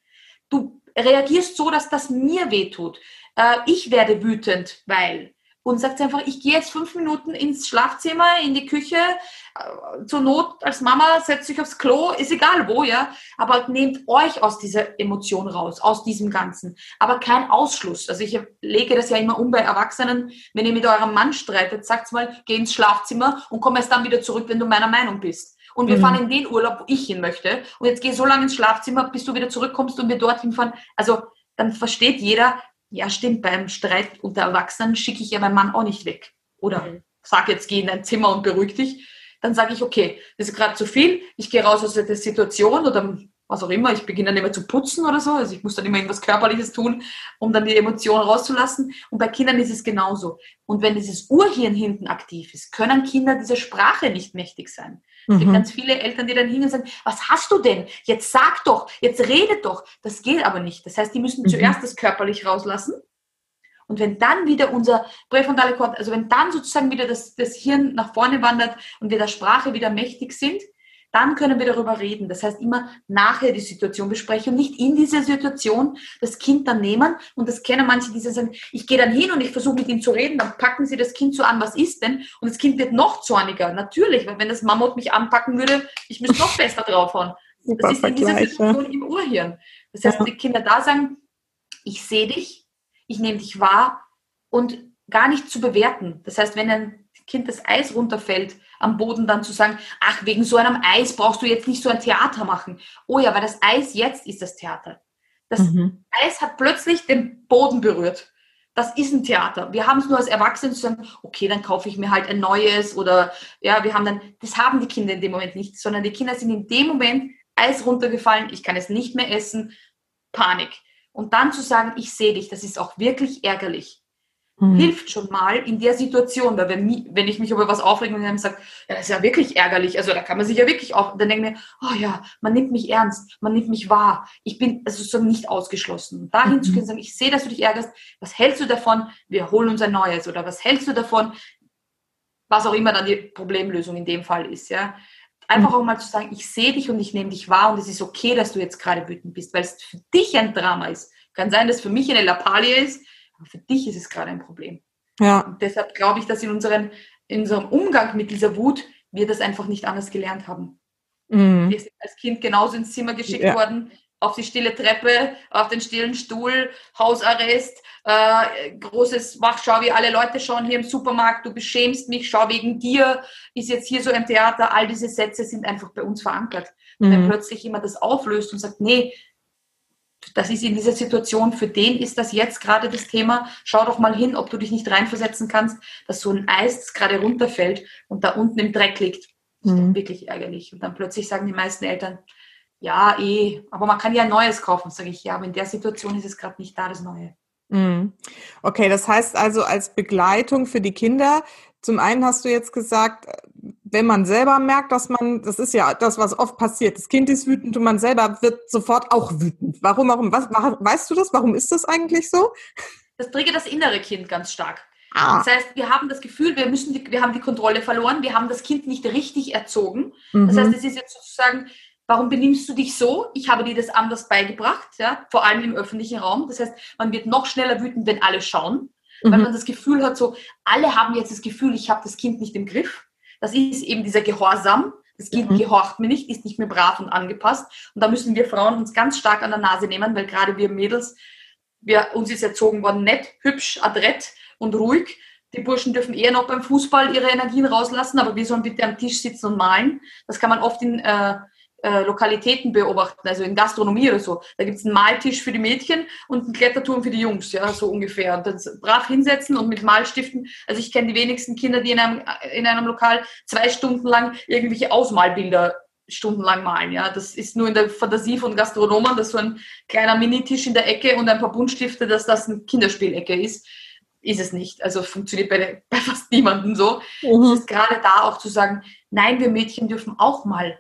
Du reagierst so, dass das mir wehtut. Äh, ich werde wütend, weil und sagt einfach, ich gehe jetzt fünf Minuten ins Schlafzimmer, in die Küche, äh, zur Not als Mama setzt sich aufs Klo, ist egal wo, ja, aber nehmt euch aus dieser Emotion raus, aus diesem Ganzen, aber kein Ausschluss. Also ich lege das ja immer um bei Erwachsenen, wenn ihr mit eurem Mann streitet, sagt mal, geh ins Schlafzimmer und komm erst dann wieder zurück, wenn du meiner Meinung bist. Und wir mhm. fahren in den Urlaub, wo ich hin möchte. Und jetzt geh so lange ins Schlafzimmer, bis du wieder zurückkommst und wir dorthin fahren. Also dann versteht jeder, ja stimmt, beim Streit unter Erwachsenen schicke ich ja meinen Mann auch nicht weg. Oder mhm. sag jetzt, geh in dein Zimmer und beruhig dich. Dann sage ich, okay, das ist gerade zu viel, ich gehe raus aus der Situation oder was auch immer, ich beginne dann immer zu putzen oder so, also ich muss dann immer irgendwas Körperliches tun, um dann die Emotionen rauszulassen. Und bei Kindern ist es genauso. Und wenn dieses Urhirn hinten aktiv ist, können Kinder dieser Sprache nicht mächtig sein. Es gibt mhm. ganz viele Eltern, die dann hingehen und sagen, was hast du denn? Jetzt sag doch, jetzt redet doch. Das geht aber nicht. Das heißt, die müssen mhm. zuerst das körperlich rauslassen. Und wenn dann wieder unser präfrontale Kortex, also wenn dann sozusagen wieder das, das Hirn nach vorne wandert und wir der Sprache wieder mächtig sind, dann können wir darüber reden. Das heißt, immer nachher die Situation besprechen und nicht in dieser Situation das Kind dann nehmen. Und das kennen manche, die sagen, ich gehe dann hin und ich versuche mit ihm zu reden, dann packen sie das Kind so an, was ist denn? Und das Kind wird noch zorniger. Natürlich, weil wenn das Mammut mich anpacken würde, ich müsste noch besser draufhauen. (laughs) Das ist in dieser Situation im Urhirn. Das heißt, ja. die Kinder da sagen, ich sehe dich, ich nehme dich wahr und gar nicht zu bewerten. Das heißt, wenn ein Kind das Eis runterfällt, am Boden dann zu sagen, ach, wegen so einem Eis brauchst du jetzt nicht so ein Theater machen. Oh ja, weil das Eis jetzt ist das Theater. Das mhm. Eis hat plötzlich den Boden berührt. Das ist ein Theater. Wir haben es nur als Erwachsene zu sagen, okay, dann kaufe ich mir halt ein neues oder ja, wir haben dann, das haben die Kinder in dem Moment nicht, sondern die Kinder sind in dem Moment Eis runtergefallen, ich kann es nicht mehr essen, Panik. Und dann zu sagen, ich sehe dich, das ist auch wirklich ärgerlich mhm. hilft schon mal in der Situation. Weil wenn, wenn ich mich über was aufrege und dann sage, ja, das ist ja wirklich ärgerlich, also da kann man sich ja wirklich auf, dann denke ich mir, oh ja, man nimmt mich ernst, man nimmt mich wahr, ich bin also so nicht ausgeschlossen. Dahin mhm. zu gehen und sagen, ich sehe, dass du dich ärgerst, was hältst du davon, wir holen uns ein neues oder was hältst du davon, was auch immer dann die Problemlösung in dem Fall ist, ja. Einfach mhm. auch mal zu sagen, ich sehe dich und ich nehme dich wahr und es ist okay, dass du jetzt gerade wütend bist, weil es für dich ein Drama ist. Kann sein, dass für mich eine Lappalie ist, für dich ist es gerade ein Problem. Ja. Und deshalb glaube ich, dass in, unseren, in unserem Umgang mit dieser Wut wir das einfach nicht anders gelernt haben. Mhm. Wir sind als Kind genauso ins Zimmer geschickt ja. worden, auf die stille Treppe, auf den stillen Stuhl, Hausarrest, äh, großes Wach, schau, wie alle Leute schauen hier im Supermarkt, du beschämst mich, schau wegen dir, ist jetzt hier so ein Theater, all diese Sätze sind einfach bei uns verankert. Mhm. Wenn plötzlich jemand das auflöst und sagt, nee, das ist in dieser Situation, für den ist das jetzt gerade das Thema. Schau doch mal hin, ob du dich nicht reinversetzen kannst, dass so ein Eis gerade runterfällt und da unten im Dreck liegt. Das ist mhm. doch wirklich ärgerlich. Und dann plötzlich sagen die meisten Eltern, ja, eh, aber man kann ja ein Neues kaufen. Sage ich, ja, aber in der Situation ist es gerade nicht da, das Neue. Mhm. Okay, das heißt also als Begleitung für die Kinder, zum einen hast du jetzt gesagt, wenn man selber merkt, dass man, das ist ja das, was oft passiert, das Kind ist wütend und man selber wird sofort auch wütend. Warum, warum, was, weißt du das? Warum ist das eigentlich so? Das triggert das innere Kind ganz stark. Ah. Das heißt, wir haben das Gefühl, wir müssen, die, wir haben die Kontrolle verloren, wir haben das Kind nicht richtig erzogen. Mhm. Das heißt, es ist jetzt sozusagen, warum benimmst du dich so? Ich habe dir das anders beigebracht, ja, vor allem im öffentlichen Raum. Das heißt, man wird noch schneller wütend, wenn alle schauen. mhm. weil man das Gefühl hat, so alle haben jetzt das Gefühl, ich habe das Kind nicht im Griff. Das ist eben dieser Gehorsam. Das Kind mhm. gehorcht mir nicht, ist nicht mehr brav und angepasst. Und da müssen wir Frauen uns ganz stark an der Nase nehmen, weil gerade wir Mädels, wir, uns ist erzogen worden, nett, hübsch, adrett und ruhig. Die Burschen dürfen eher noch beim Fußball ihre Energien rauslassen, aber wir sollen bitte am Tisch sitzen und malen. Das kann man oft in äh, äh, Lokalitäten beobachten, also in Gastronomie oder so. Da gibt es einen Maltisch für die Mädchen und einen Kletterturm für die Jungs, ja, so ungefähr. Und dann brav hinsetzen und mit Malstiften. Also ich kenne die wenigsten Kinder, die in einem, in einem Lokal zwei Stunden lang irgendwelche Ausmalbilder stundenlang malen. Ja, das ist nur in der Fantasie von Gastronomen, dass so ein kleiner Minitisch in der Ecke und ein paar Buntstifte, dass das eine Kinderspielecke ist ist es nicht. Also funktioniert bei, bei fast niemandem so. Mhm. Es ist gerade da auch zu sagen, nein, wir Mädchen dürfen auch mal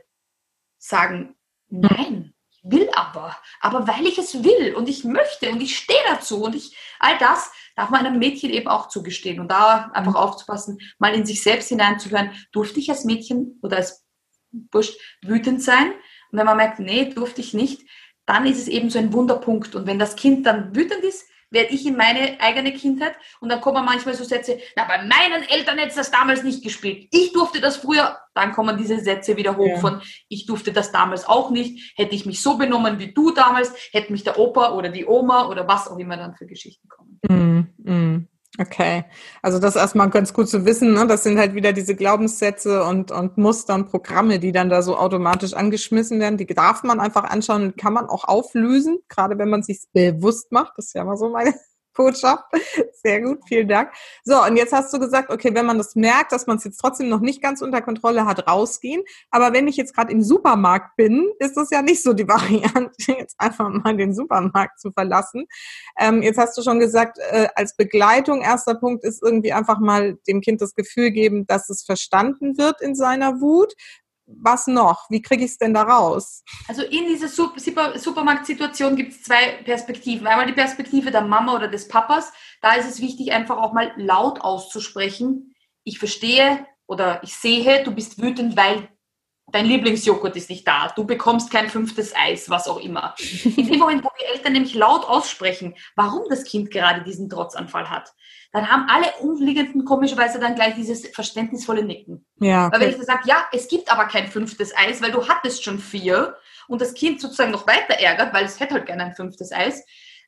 sagen, nein, ich will aber, aber weil ich es will und ich möchte und ich stehe dazu und ich, all das darf man einem Mädchen eben auch zugestehen und da einfach aufzupassen, mal in sich selbst hineinzuhören, durfte ich als Mädchen oder als Bursch wütend sein? Und wenn man merkt, nee, durfte ich nicht, dann ist es eben so ein Wunderpunkt. Und wenn das Kind dann wütend ist, werde ich in meine eigene Kindheit und dann kommen manchmal so Sätze, na, bei meinen Eltern hätte das damals nicht gespielt. Ich durfte das früher. Dann kommen diese Sätze wieder hoch ja. von, ich durfte das damals auch nicht. Hätte ich mich so benommen wie du damals, hätte mich der Opa oder die Oma oder was auch immer dann für Geschichten kommen. Mm, mm. Okay, also das ist erstmal ganz gut zu wissen. Ne? Das sind halt wieder diese Glaubenssätze und, und Muster und Programme, die dann da so automatisch angeschmissen werden. Die darf man einfach anschauen und kann man auch auflösen, gerade wenn man sich bewusst macht. Das ist ja mal so meine Botschaft. (laughs) Sehr gut, vielen Dank. So, und jetzt hast du gesagt, okay, wenn man das merkt, dass man es jetzt trotzdem noch nicht ganz unter Kontrolle hat, rausgehen. Aber wenn ich jetzt gerade im Supermarkt bin, ist das ja nicht so die (laughs) Variante, jetzt einfach mal den Supermarkt zu verlassen. Ähm, jetzt hast du schon gesagt, äh, als Begleitung, erster Punkt ist irgendwie einfach mal dem Kind das Gefühl geben, dass es verstanden wird in seiner Wut was noch? Wie kriege ich es denn da raus? Also in dieser Super Supermarktsituation gibt es zwei Perspektiven. Einmal die Perspektive der Mama oder des Papas. Da ist es wichtig, einfach auch mal laut auszusprechen. Ich verstehe oder ich sehe, du bist wütend, weil dein Lieblingsjoghurt ist nicht da, du bekommst kein fünftes Eis, was auch immer. (laughs) In dem Moment, wo die Eltern nämlich laut aussprechen, warum das Kind gerade diesen Trotzanfall hat, dann haben alle Umliegenden komischerweise dann gleich dieses verständnisvolle Nicken. Ja, okay. Weil wenn ich dann sage, ja, es gibt aber kein fünftes Eis, weil du hattest schon vier und das Kind sozusagen noch weiter ärgert, weil es hätte halt gerne ein fünftes Eis,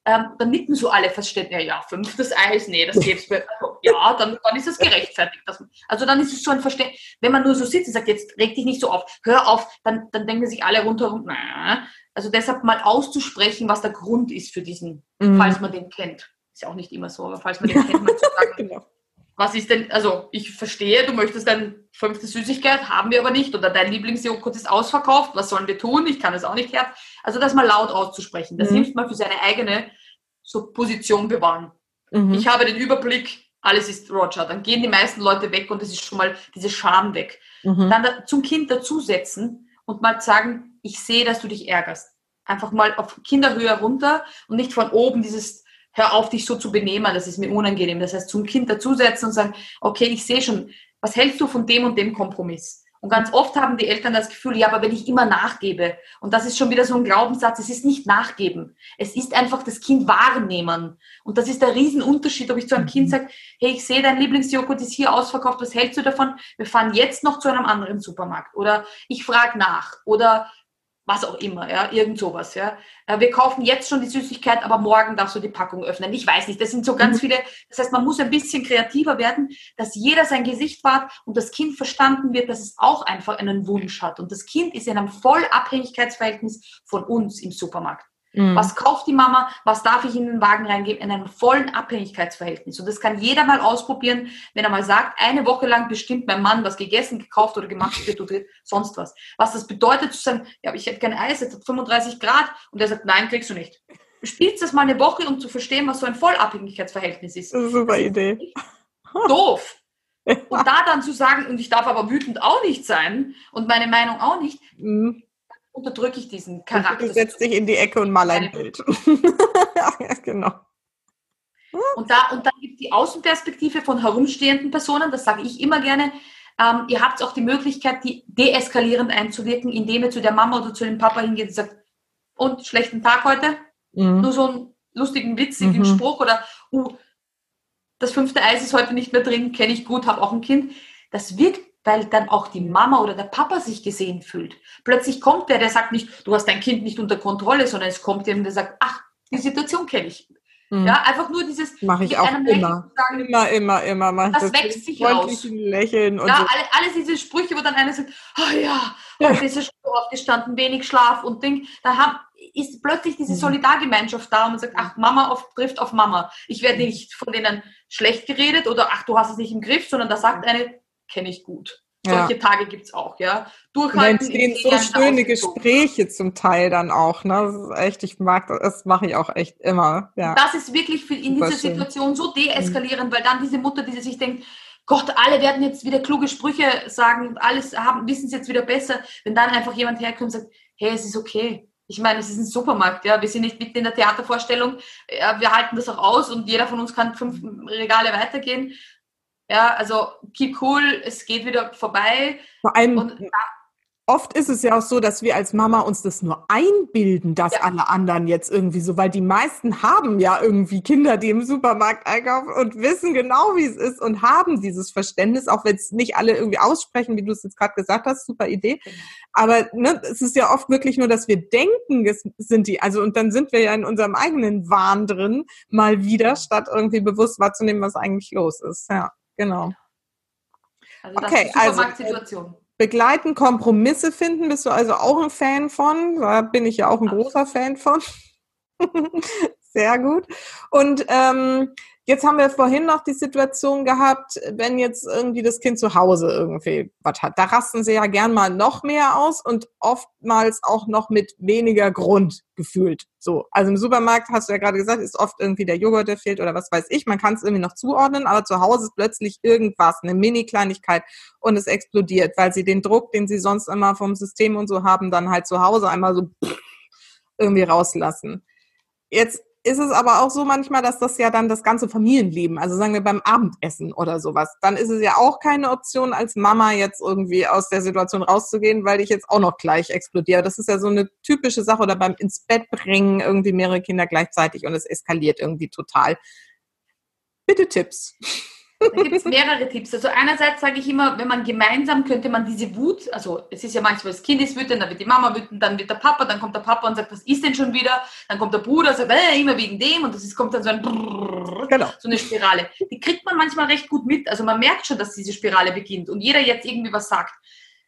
ähm, dann nicken so alle verständlich, ja, fünftes Eis, nee, das gibt's mir. Also, ja, dann, dann ist es gerechtfertigt. Dass, also dann ist es so ein Verständnis, wenn man nur so sitzt und sagt, jetzt reg dich nicht so auf, hör auf, dann, dann denken sich alle rundherum, na, also deshalb mal auszusprechen, was der Grund ist für diesen, mhm. falls man den kennt. Ist ja auch nicht immer so, aber falls man den kennt, mal (laughs) zu sagen, genau. was ist denn, also ich verstehe, du möchtest dein fünfte Süßigkeit, haben wir aber nicht, oder dein Lieblingsjoghurt ist ausverkauft, was sollen wir tun? Ich kann es auch nicht her. Also das mal laut auszusprechen, das mhm. hilft mal für seine eigene so Position bewahren. Mhm. Ich habe den Überblick, alles ist Roger. Dann gehen die meisten Leute weg und es ist schon mal diese Scham weg. Mhm. Dann zum Kind dazusetzen und mal sagen, ich sehe, dass du dich ärgerst. Einfach mal auf Kinderhöhe runter und nicht von oben dieses hör auf, dich so zu benehmen, das ist mir unangenehm. Das heißt, zum Kind dazusetzen und sagen, okay, ich sehe schon, was hältst du von dem und dem Kompromiss? Und ganz oft haben die Eltern das Gefühl, ja, aber wenn ich immer nachgebe, und das ist schon wieder so ein Glaubenssatz, es ist nicht nachgeben. Es ist einfach das Kind wahrnehmen. Und das ist der Riesenunterschied, ob ich zu einem Kind mhm. sage, hey, ich sehe, dein Lieblingsjoghurt ist hier ausverkauft, was hältst du davon? Wir fahren jetzt noch zu einem anderen Supermarkt. Oder ich frage nach. Oder was auch immer, ja, irgend sowas, ja. Äh, wir kaufen jetzt schon die Süßigkeit, aber morgen darfst du die Packung öffnen. Ich weiß nicht, das sind so ganz mhm. viele, das heißt, man muss ein bisschen kreativer werden, dass jeder sein Gesicht wahrt und das Kind verstanden wird, dass es auch einfach einen Wunsch hat. Und das Kind ist in einem Vollabhängigkeitsverhältnis von uns im Supermarkt. Mhm. Was kauft die Mama? Was darf ich in den Wagen reingeben? In einem vollen Abhängigkeitsverhältnis. Und das kann jeder mal ausprobieren, wenn er mal sagt, eine Woche lang bestimmt mein Mann, was gegessen, gekauft oder gemacht wird oder sonst was. Was das bedeutet zu sagen, ja, ich hätte kein Eis, es hat 35 Grad und er sagt, nein, kriegst du nicht. Spielst das mal eine Woche, um zu verstehen, was so ein Vollabhängigkeitsverhältnis ist. Das ist eine super Idee. Doof. Und da dann zu sagen, und ich darf aber wütend auch nicht sein und meine Meinung auch nicht, mhm unterdrücke ich diesen Charakter. Du setzt dich in die Ecke und mal ein Bild. (laughs) ja, genau. Und, da, und dann gibt es die Außenperspektive von herumstehenden Personen, das sage ich immer gerne. Ähm, ihr habt auch die Möglichkeit, die deeskalierend einzuwirken, indem ihr zu der Mama oder zu dem Papa hingeht und sagt, und schlechten Tag heute? Mhm. Nur so einen lustigen, witzigen mhm. Spruch oder, uh, das fünfte Eis ist heute nicht mehr drin, kenne ich gut, habe auch ein Kind. Das wirkt, weil dann auch die Mama oder der Papa sich gesehen fühlt. Plötzlich kommt der, der sagt nicht, du hast dein Kind nicht unter Kontrolle, sondern es kommt jemand, der sagt, ach, die Situation kenne ich. Mhm. Ja, einfach nur dieses mache ich auch immer. Sagen, immer, immer, immer. Mach das, das wächst sich raus. Lächeln und ja, so. alle, alles diese Sprüche, wo dann einer sagt, oh ja, heute ist er schon aufgestanden, wenig Schlaf und Ding. Da haben, ist plötzlich diese mhm. Solidargemeinschaft da und man sagt, ach, Mama auf, trifft auf Mama. Ich werde mhm. nicht von denen schlecht geredet oder ach, du hast es nicht im Griff, sondern da sagt eine, kenne ich gut. Solche ja. Tage gibt es auch, ja. Durchhalten. Und dann entstehen so schöne Gespräche zum Teil dann auch, ne? Das ist echt, ich mag das, das mache ich auch echt immer. Ja. Das ist wirklich für in dieser Situation so deeskalierend, mhm. weil dann diese Mutter, die sich denkt, Gott, alle werden jetzt wieder kluge Sprüche sagen, alles haben, wissen es jetzt wieder besser, wenn dann einfach jemand herkommt und sagt, hey, es ist okay. Ich meine, es ist ein Supermarkt, ja. Wir sind nicht mitten in der Theatervorstellung. Wir halten das auch aus und jeder von uns kann fünf Regale weitergehen. Ja, also keep cool, es geht wieder vorbei. Vor allem, und, oft ist es ja auch so, dass wir als Mama uns das nur einbilden, dass ja. alle anderen jetzt irgendwie so, weil die meisten haben ja irgendwie Kinder, die im Supermarkt einkaufen und wissen genau, wie es ist und haben dieses Verständnis, auch wenn es nicht alle irgendwie aussprechen, wie du es jetzt gerade gesagt hast, super Idee. Genau. Aber ne, es ist ja oft wirklich nur, dass wir denken, es sind die, also und dann sind wir ja in unserem eigenen Wahn drin, mal wieder, statt irgendwie bewusst wahrzunehmen, was eigentlich los ist. Ja. Genau. Also das okay, ist also Situation. begleiten, Kompromisse finden, bist du also auch ein Fan von? Da bin ich ja auch ein großer Fan von. (laughs) Sehr gut. Und ähm, Jetzt haben wir vorhin noch die Situation gehabt, wenn jetzt irgendwie das Kind zu Hause irgendwie was hat. Da rasten sie ja gern mal noch mehr aus und oftmals auch noch mit weniger Grund gefühlt. So. Also im Supermarkt hast du ja gerade gesagt, ist oft irgendwie der Joghurt, der fehlt oder was weiß ich. Man kann es irgendwie noch zuordnen, aber zu Hause ist plötzlich irgendwas, eine Mini-Kleinigkeit und es explodiert, weil sie den Druck, den sie sonst immer vom System und so haben, dann halt zu Hause einmal so irgendwie rauslassen. Jetzt ist es aber auch so manchmal, dass das ja dann das ganze Familienleben, also sagen wir beim Abendessen oder sowas, dann ist es ja auch keine Option als Mama jetzt irgendwie aus der Situation rauszugehen, weil ich jetzt auch noch gleich explodiere. Das ist ja so eine typische Sache oder beim ins Bett bringen irgendwie mehrere Kinder gleichzeitig und es eskaliert irgendwie total. Bitte Tipps. Da gibt es mehrere Tipps. Also einerseits sage ich immer, wenn man gemeinsam könnte man diese Wut, also es ist ja manchmal das Kind ist wütend, dann wird die Mama wütend, dann wird der Papa, dann kommt der Papa und sagt, was ist denn schon wieder? Dann kommt der Bruder und sagt, äh, immer wegen dem und das ist, kommt dann so ein Brrrr, genau. so eine Spirale. Die kriegt man manchmal recht gut mit. Also man merkt schon, dass diese Spirale beginnt und jeder jetzt irgendwie was sagt.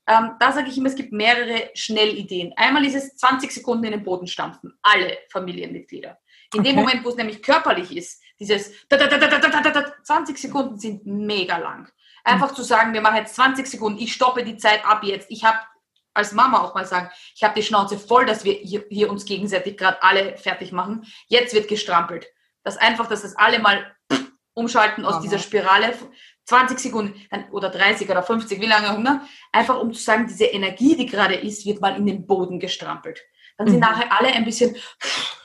Ähm, da sage ich immer, es gibt mehrere Schnellideen. Einmal ist es 20 Sekunden in den Boden stampfen. Alle Familienmitglieder. In okay. dem Moment, wo es nämlich körperlich ist, dieses 20 Sekunden sind mega lang. Einfach zu sagen, wir machen jetzt 20 Sekunden, ich stoppe die Zeit ab jetzt. Ich habe als Mama auch mal sagen, ich habe die Schnauze voll, dass wir hier, uns gegenseitig gerade alle fertig machen. Jetzt wird gestrampelt. Das einfach, dass das alle mal umschalten aus Aha. dieser Spirale. 20 Sekunden dann, oder 30 oder 50, wie lange immer. Einfach um zu sagen, diese Energie, die gerade ist, wird mal in den Boden gestrampelt. Dann sind mhm. nachher alle ein bisschen,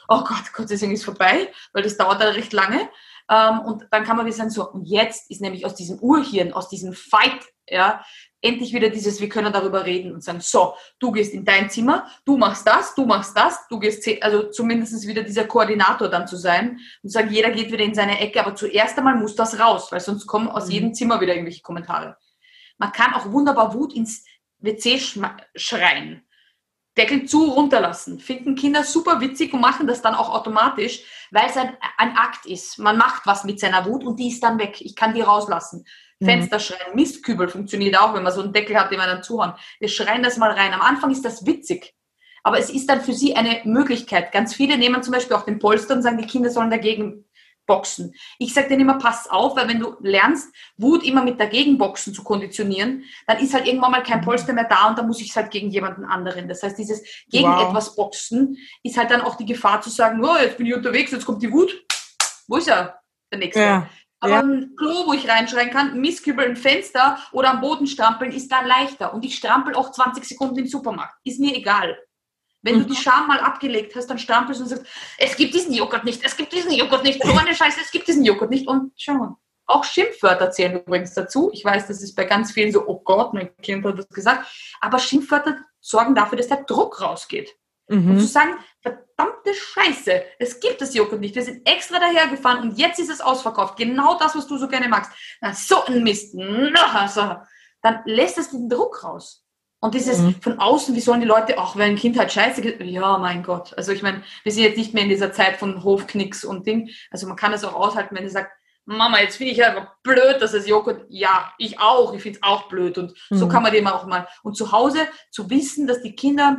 oh Gott, Gott sei Dank ist vorbei, weil das dauert dann recht lange. Ähm, und dann kann man wieder sagen, so, und jetzt ist nämlich aus diesem Urhirn, aus diesem Fight, ja, endlich wieder dieses, wir können darüber reden und sagen, so, du gehst in dein Zimmer, du machst das, du machst das, du gehst, also zumindest wieder dieser Koordinator dann zu sein und sagen, jeder geht wieder in seine Ecke, aber zuerst einmal muss das raus, weil sonst kommen aus mhm. jedem Zimmer wieder irgendwelche Kommentare. Man kann auch wunderbar Wut ins WC schreien. Deckel zu, runterlassen. Finden Kinder super witzig und machen das dann auch automatisch, weil es ein, ein Akt ist. Man macht was mit seiner Wut und die ist dann weg. Ich kann die rauslassen. Mhm. Fenster schreien, Mistkübel funktioniert auch, wenn man so einen Deckel hat, den man dann zuhauen. Wir schreien das mal rein. Am Anfang ist das witzig. Aber es ist dann für sie eine Möglichkeit. Ganz viele nehmen zum Beispiel auch den Polster und sagen, die Kinder sollen dagegen Boxen. Ich sage denen immer, pass auf, weil wenn du lernst, Wut immer mit dagegen Boxen zu konditionieren, dann ist halt irgendwann mal kein mhm. Polster mehr da und dann muss ich es halt gegen jemanden anderen. Das heißt, dieses gegen wow. etwas Boxen ist halt dann auch die Gefahr zu sagen, oh, jetzt bin ich unterwegs, jetzt kommt die Wut. Wo ist er? Der nächste. Ja. Aber ja. ein Klo, wo ich reinschreien kann, Misskübel im Fenster oder am Boden strampeln, ist dann leichter. Und ich strampel auch 20 Sekunden im Supermarkt. Ist mir egal. Wenn mhm. du die Scham mal abgelegt hast, dann strampelst du und sagst, es gibt diesen Joghurt nicht, es gibt diesen Joghurt nicht, so eine Scheiße, es gibt diesen Joghurt nicht und schon. Auch Schimpfwörter zählen übrigens dazu. Ich weiß, das ist bei ganz vielen so, oh Gott, mein Kind hat das gesagt. Aber Schimpfwörter sorgen dafür, dass der Druck rausgeht. Mhm. Und zu sagen, verdammte Scheiße, es gibt das Joghurt nicht. Wir sind extra dahergefahren und jetzt ist es ausverkauft. Genau das, was du so gerne magst. Na, so ein Mist. Dann lässt es den Druck raus. Und dieses mhm. von außen, wie sollen die Leute, auch wenn ein Kind halt scheiße geht, ja, mein Gott. Also ich meine, wir sind jetzt nicht mehr in dieser Zeit von Hofknicks und Ding. Also man kann das auch aushalten, wenn er sagt, Mama, jetzt finde ich einfach blöd, dass es Joghurt, ja, ich auch, ich finde es auch blöd. Und mhm. so kann man dem auch mal. Und zu Hause zu wissen, dass die Kinder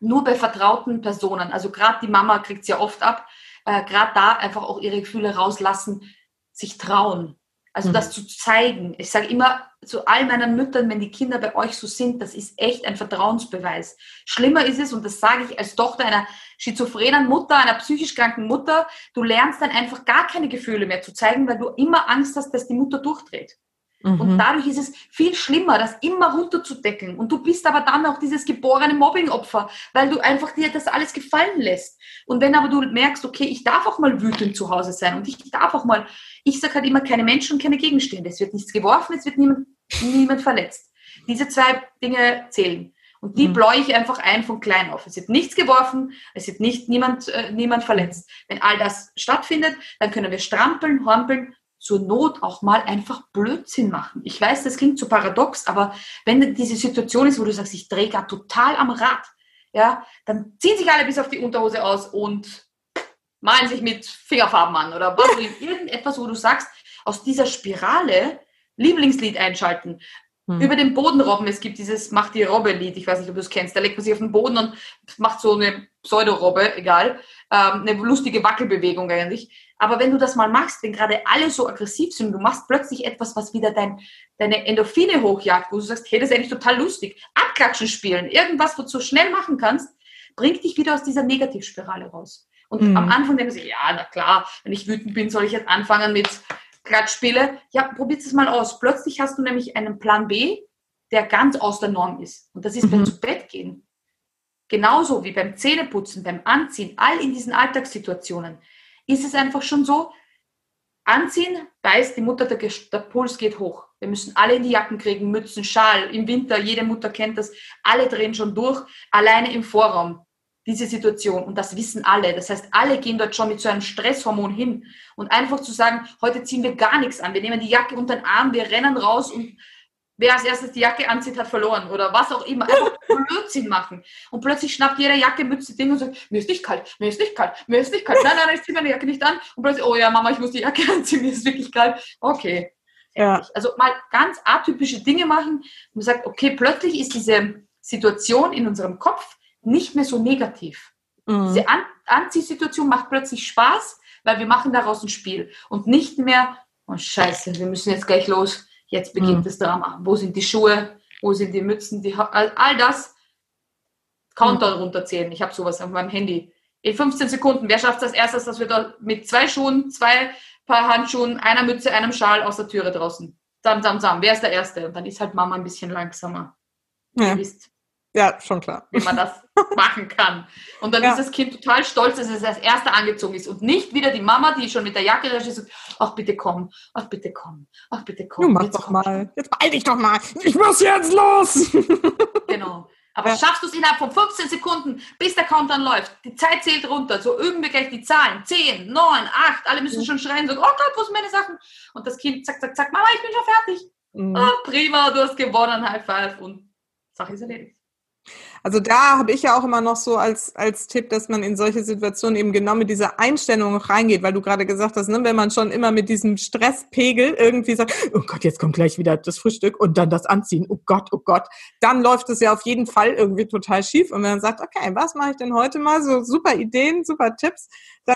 nur bei vertrauten Personen, also gerade die Mama kriegt es ja oft ab, äh, gerade da einfach auch ihre Gefühle rauslassen, sich trauen. Also mhm. das zu zeigen. Ich sage immer zu all meinen Müttern, wenn die Kinder bei euch so sind, das ist echt ein Vertrauensbeweis. Schlimmer ist es, und das sage ich als Tochter einer schizophrenen Mutter, einer psychisch kranken Mutter, du lernst dann einfach gar keine Gefühle mehr zu zeigen, weil du immer Angst hast, dass die Mutter durchdreht. Mhm. Und dadurch ist es viel schlimmer, das immer runterzudecken. Und du bist aber dann auch dieses geborene Mobbingopfer, weil du einfach dir das alles gefallen lässt. Und wenn aber du merkst, okay, ich darf auch mal wütend zu Hause sein und ich darf auch mal, ich sage halt immer keine Menschen und keine Gegenstände. Es wird nichts geworfen, es wird niemand, niemand verletzt. Diese zwei Dinge zählen. Und die mhm. bläue ich einfach ein von klein auf. Es wird nichts geworfen, es wird nicht niemand, äh, niemand verletzt. Wenn all das stattfindet, dann können wir strampeln, hampeln zur Not auch mal einfach Blödsinn machen. Ich weiß, das klingt so paradox, aber wenn diese Situation ist, wo du sagst, ich drehe gerade total am Rad, ja, dann ziehen sich alle bis auf die Unterhose aus und malen sich mit Fingerfarben an oder was irgendetwas, wo du sagst, aus dieser Spirale Lieblingslied einschalten. Hm. Über den Boden robben. Es gibt dieses Mach die Robbe-Lied, ich weiß nicht, ob du es kennst. Da legt man sich auf den Boden und macht so eine Pseudo-Robbe, egal. Ähm, eine lustige Wackelbewegung eigentlich. Aber wenn du das mal machst, wenn gerade alle so aggressiv sind, du machst plötzlich etwas, was wieder dein, deine Endorphine hochjagt, wo du sagst, hey, das ist eigentlich total lustig. Abklatschen spielen, irgendwas, was du so schnell machen kannst, bringt dich wieder aus dieser Negativspirale raus. Und mhm. am Anfang denken sie, ja, na klar, wenn ich wütend bin, soll ich jetzt anfangen mit Klatschspiele. Ja, probiert es mal aus. Plötzlich hast du nämlich einen Plan B, der ganz aus der Norm ist. Und das ist mhm. beim zu Bett gehen. Genauso wie beim Zähneputzen, beim Anziehen, all in diesen Alltagssituationen ist es einfach schon so, anziehen, weiß die Mutter, der, der Puls geht hoch. Wir müssen alle in die Jacken kriegen, Mützen, Schal, im Winter, jede Mutter kennt das, alle drehen schon durch, alleine im Vorraum diese Situation und das wissen alle. Das heißt, alle gehen dort schon mit so einem Stresshormon hin und einfach zu sagen, heute ziehen wir gar nichts an, wir nehmen die Jacke unter den Arm, wir rennen raus und wer als erstes die Jacke anzieht, hat verloren oder was auch immer. (laughs) Einfach Blödsinn machen. Und plötzlich schnappt jeder Jacke, Mütze, Ding und sagt, mir ist nicht kalt, mir ist nicht kalt, mir ist nicht kalt. Nein, nein, ich ziehe meine Jacke nicht an. Und plötzlich, oh ja, Mama, ich muss die Jacke (laughs) anziehen, mir ist wirklich kalt. Okay. Ja. Also mal ganz atypische Dinge machen. Man sagt, okay, plötzlich ist diese Situation in unserem Kopf nicht mehr so negativ. Mhm. Diese An Anziehsituation macht plötzlich Spaß, weil wir machen daraus ein Spiel. Und nicht mehr, oh Scheiße, wir müssen jetzt gleich los Jetzt beginnt mhm. das Drama. Wo sind die Schuhe? Wo sind die Mützen? Die all, all das Countdown mhm. runterzählen. Ich habe sowas auf meinem Handy. In 15 Sekunden. Wer schafft es als erstes, dass wir da mit zwei Schuhen, zwei Paar Handschuhen, einer Mütze, einem Schal aus der Türe draußen? Sam, sam, sam. Wer ist der Erste? Und dann ist halt Mama ein bisschen langsamer. Ja. Ihr wisst, ja, schon klar. Wie man das (laughs) machen kann. Und dann ja. ist das Kind total stolz, dass es als erster angezogen ist und nicht wieder die Mama, die schon mit der Jacke da ist und ach bitte komm, ach bitte komm, ach bitte komm. Du mach doch komm. mal. Jetzt beeil dich doch mal. Ich muss jetzt los. (laughs) genau. Aber ja. schaffst du es innerhalb von 15 Sekunden, bis der Countdown läuft? Die Zeit zählt runter. So üben wir gleich die Zahlen. 10, 9, 8. Alle müssen mhm. schon schreien. So, oh Gott, wo sind meine Sachen? Und das Kind zack, zack, zack. Mama, ich bin schon fertig. Mhm. Oh, prima, du hast gewonnen. High five. Und Sache ist erledigt. Also da habe ich ja auch immer noch so als, als Tipp, dass man in solche Situationen eben genau mit dieser Einstellung reingeht, weil du gerade gesagt hast, ne, wenn man schon immer mit diesem Stresspegel irgendwie sagt, oh Gott, jetzt kommt gleich wieder das Frühstück und dann das Anziehen, oh Gott, oh Gott, dann läuft es ja auf jeden Fall irgendwie total schief. Und wenn man sagt, okay, was mache ich denn heute mal? So super Ideen, super Tipps,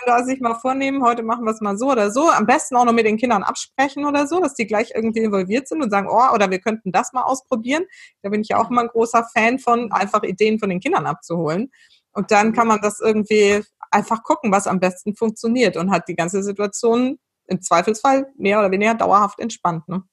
da sich mal vornehmen, heute machen wir es mal so oder so. Am besten auch noch mit den Kindern absprechen oder so, dass die gleich irgendwie involviert sind und sagen, oh, oder wir könnten das mal ausprobieren. Da bin ich ja auch immer ein großer Fan von, einfach Ideen von den Kindern abzuholen. Und dann kann man das irgendwie einfach gucken, was am besten funktioniert und hat die ganze Situation im Zweifelsfall mehr oder weniger dauerhaft entspannt. Ne?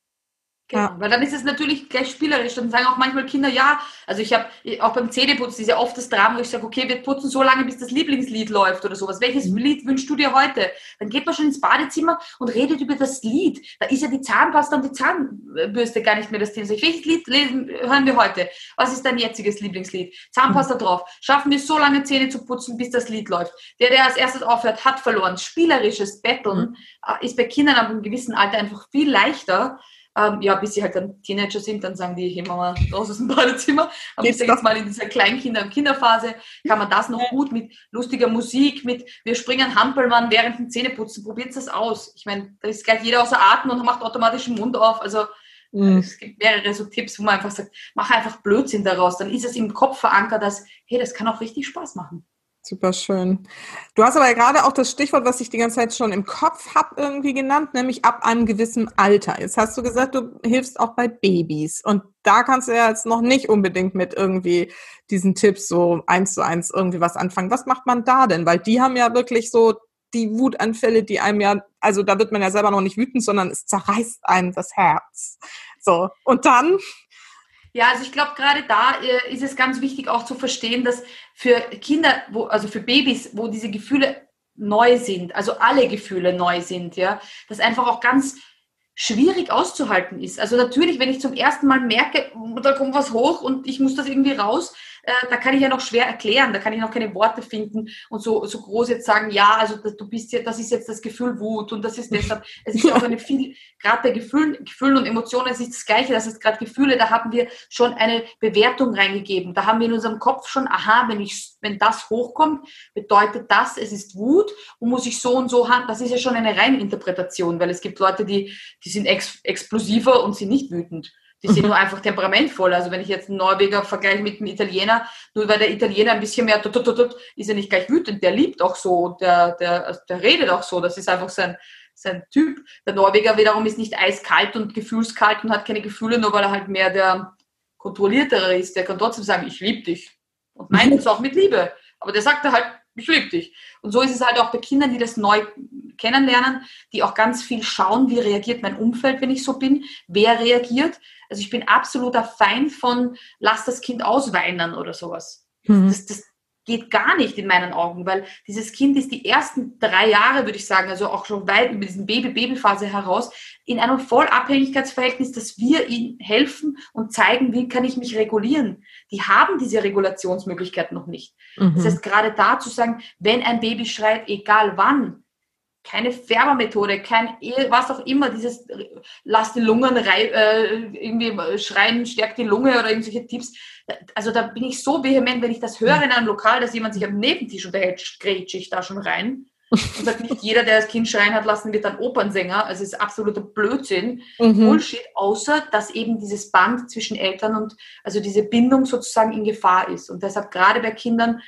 Genau, ja. weil dann ist es natürlich gleich spielerisch. Dann sagen auch manchmal Kinder, ja, also ich habe auch beim Zähneputzen ist ja oft das Drama, wo ich sage, okay, wir putzen so lange, bis das Lieblingslied läuft oder sowas. Welches mhm. Lied wünschst du dir heute? Dann geht man schon ins Badezimmer und redet über das Lied. Da ist ja die Zahnpasta und die Zahnbürste gar nicht mehr das Thema. Sag ich, welches Lied lesen, hören wir heute? Was ist dein jetziges Lieblingslied? Zahnpasta mhm. drauf. Schaffen wir so lange Zähne zu putzen, bis das Lied läuft. Der, der als erstes aufhört, hat verloren. Spielerisches Betteln mhm. Äh, ist bei Kindern ab einem gewissen Alter einfach viel leichter ähm, ja, bis sie halt dann Teenager sind, dann sagen die, hey Mama, raus aus dem Badezimmer. Aber ich sage jetzt mal in dieser Kleinkinder- und Kinderphase kann man das noch gut mit lustiger Musik, mit wir springen Hampelmann während dem Zähneputzen. Probiert das aus. Ich meine, da ist gleich jeder außer Atem und macht automatisch den Mund auf. Also mhm. es gibt mehrere so Tipps, wo man einfach sagt, mach einfach Blödsinn daraus. Dann ist es im Kopf verankert, dass, hey, das kann auch richtig Spaß machen. Super schön. Du hast aber ja gerade auch das Stichwort, was ich die ganze Zeit schon im Kopf habe, irgendwie genannt, nämlich ab einem gewissen Alter. Jetzt hast du gesagt, du hilfst auch bei Babys. Und da kannst du ja jetzt noch nicht unbedingt mit irgendwie diesen Tipps so eins zu eins irgendwie was anfangen. Was macht man da denn? Weil die haben ja wirklich so die Wutanfälle, die einem ja, also da wird man ja selber noch nicht wütend, sondern es zerreißt einem das Herz. So. Und dann ja, also ich glaube, gerade da äh, ist es ganz wichtig auch zu verstehen, dass für Kinder, wo, also für Babys, wo diese Gefühle neu sind, also alle Gefühle neu sind, ja, das einfach auch ganz schwierig auszuhalten ist. Also natürlich, wenn ich zum ersten Mal merke, da kommt was hoch und ich muss das irgendwie raus, äh, da kann ich ja noch schwer erklären, da kann ich noch keine Worte finden und so, so groß jetzt sagen, ja, also du bist ja, das ist jetzt das Gefühl Wut und das ist deshalb, es ist auch eine (laughs) viel, gerade bei Gefühlen, Gefühlen und Emotionen, es ist das Gleiche, das ist gerade Gefühle, da haben wir schon eine Bewertung reingegeben. Da haben wir in unserem Kopf schon, aha, wenn ich, wenn das hochkommt, bedeutet das, es ist Wut und muss ich so und so handeln. Das ist ja schon eine Reininterpretation, weil es gibt Leute, die, die sind ex explosiver und sind nicht wütend. Die sind (laughs) nur einfach temperamentvoll. Also wenn ich jetzt einen Norweger vergleiche mit einem Italiener, nur weil der Italiener ein bisschen mehr tut, tut, tut, ist er nicht gleich wütend. Der liebt auch so, der, der, also der redet auch so. Das ist einfach sein, sein Typ. Der Norweger wiederum ist nicht eiskalt und gefühlskalt und hat keine Gefühle, nur weil er halt mehr der kontrolliertere ist. Der kann trotzdem sagen, ich liebe dich. Und meint (laughs) es auch mit Liebe. Aber der sagt halt, ich liebe dich. Und so ist es halt auch bei Kindern, die das neu kennenlernen, die auch ganz viel schauen, wie reagiert mein Umfeld, wenn ich so bin, wer reagiert. Also ich bin absoluter Feind von, lass das Kind ausweinen oder sowas. Mhm. Das, das geht gar nicht in meinen Augen, weil dieses Kind ist die ersten drei Jahre, würde ich sagen, also auch schon weit über diesen Baby-Baby-Phase heraus, in einem Vollabhängigkeitsverhältnis, dass wir ihnen helfen und zeigen, wie kann ich mich regulieren. Die haben diese Regulationsmöglichkeit noch nicht. Mhm. Das heißt, gerade da zu sagen, wenn ein Baby schreit, egal wann, keine Färbermethode, kein was auch immer, dieses lass die Lungen äh, irgendwie schreien, stärkt die Lunge oder irgendwelche Tipps. Also da bin ich so vehement, wenn ich das höre in einem Lokal, dass jemand sich am Nebentisch unterhält, grätsche ich da schon rein. (laughs) Und sagt nicht jeder, der das Kind schreien hat lassen, wird dann Opernsänger. Also es ist absoluter Blödsinn, mhm. Bullshit, außer dass eben dieses Band zwischen Eltern und also diese Bindung sozusagen in Gefahr ist. Und deshalb gerade bei Kindern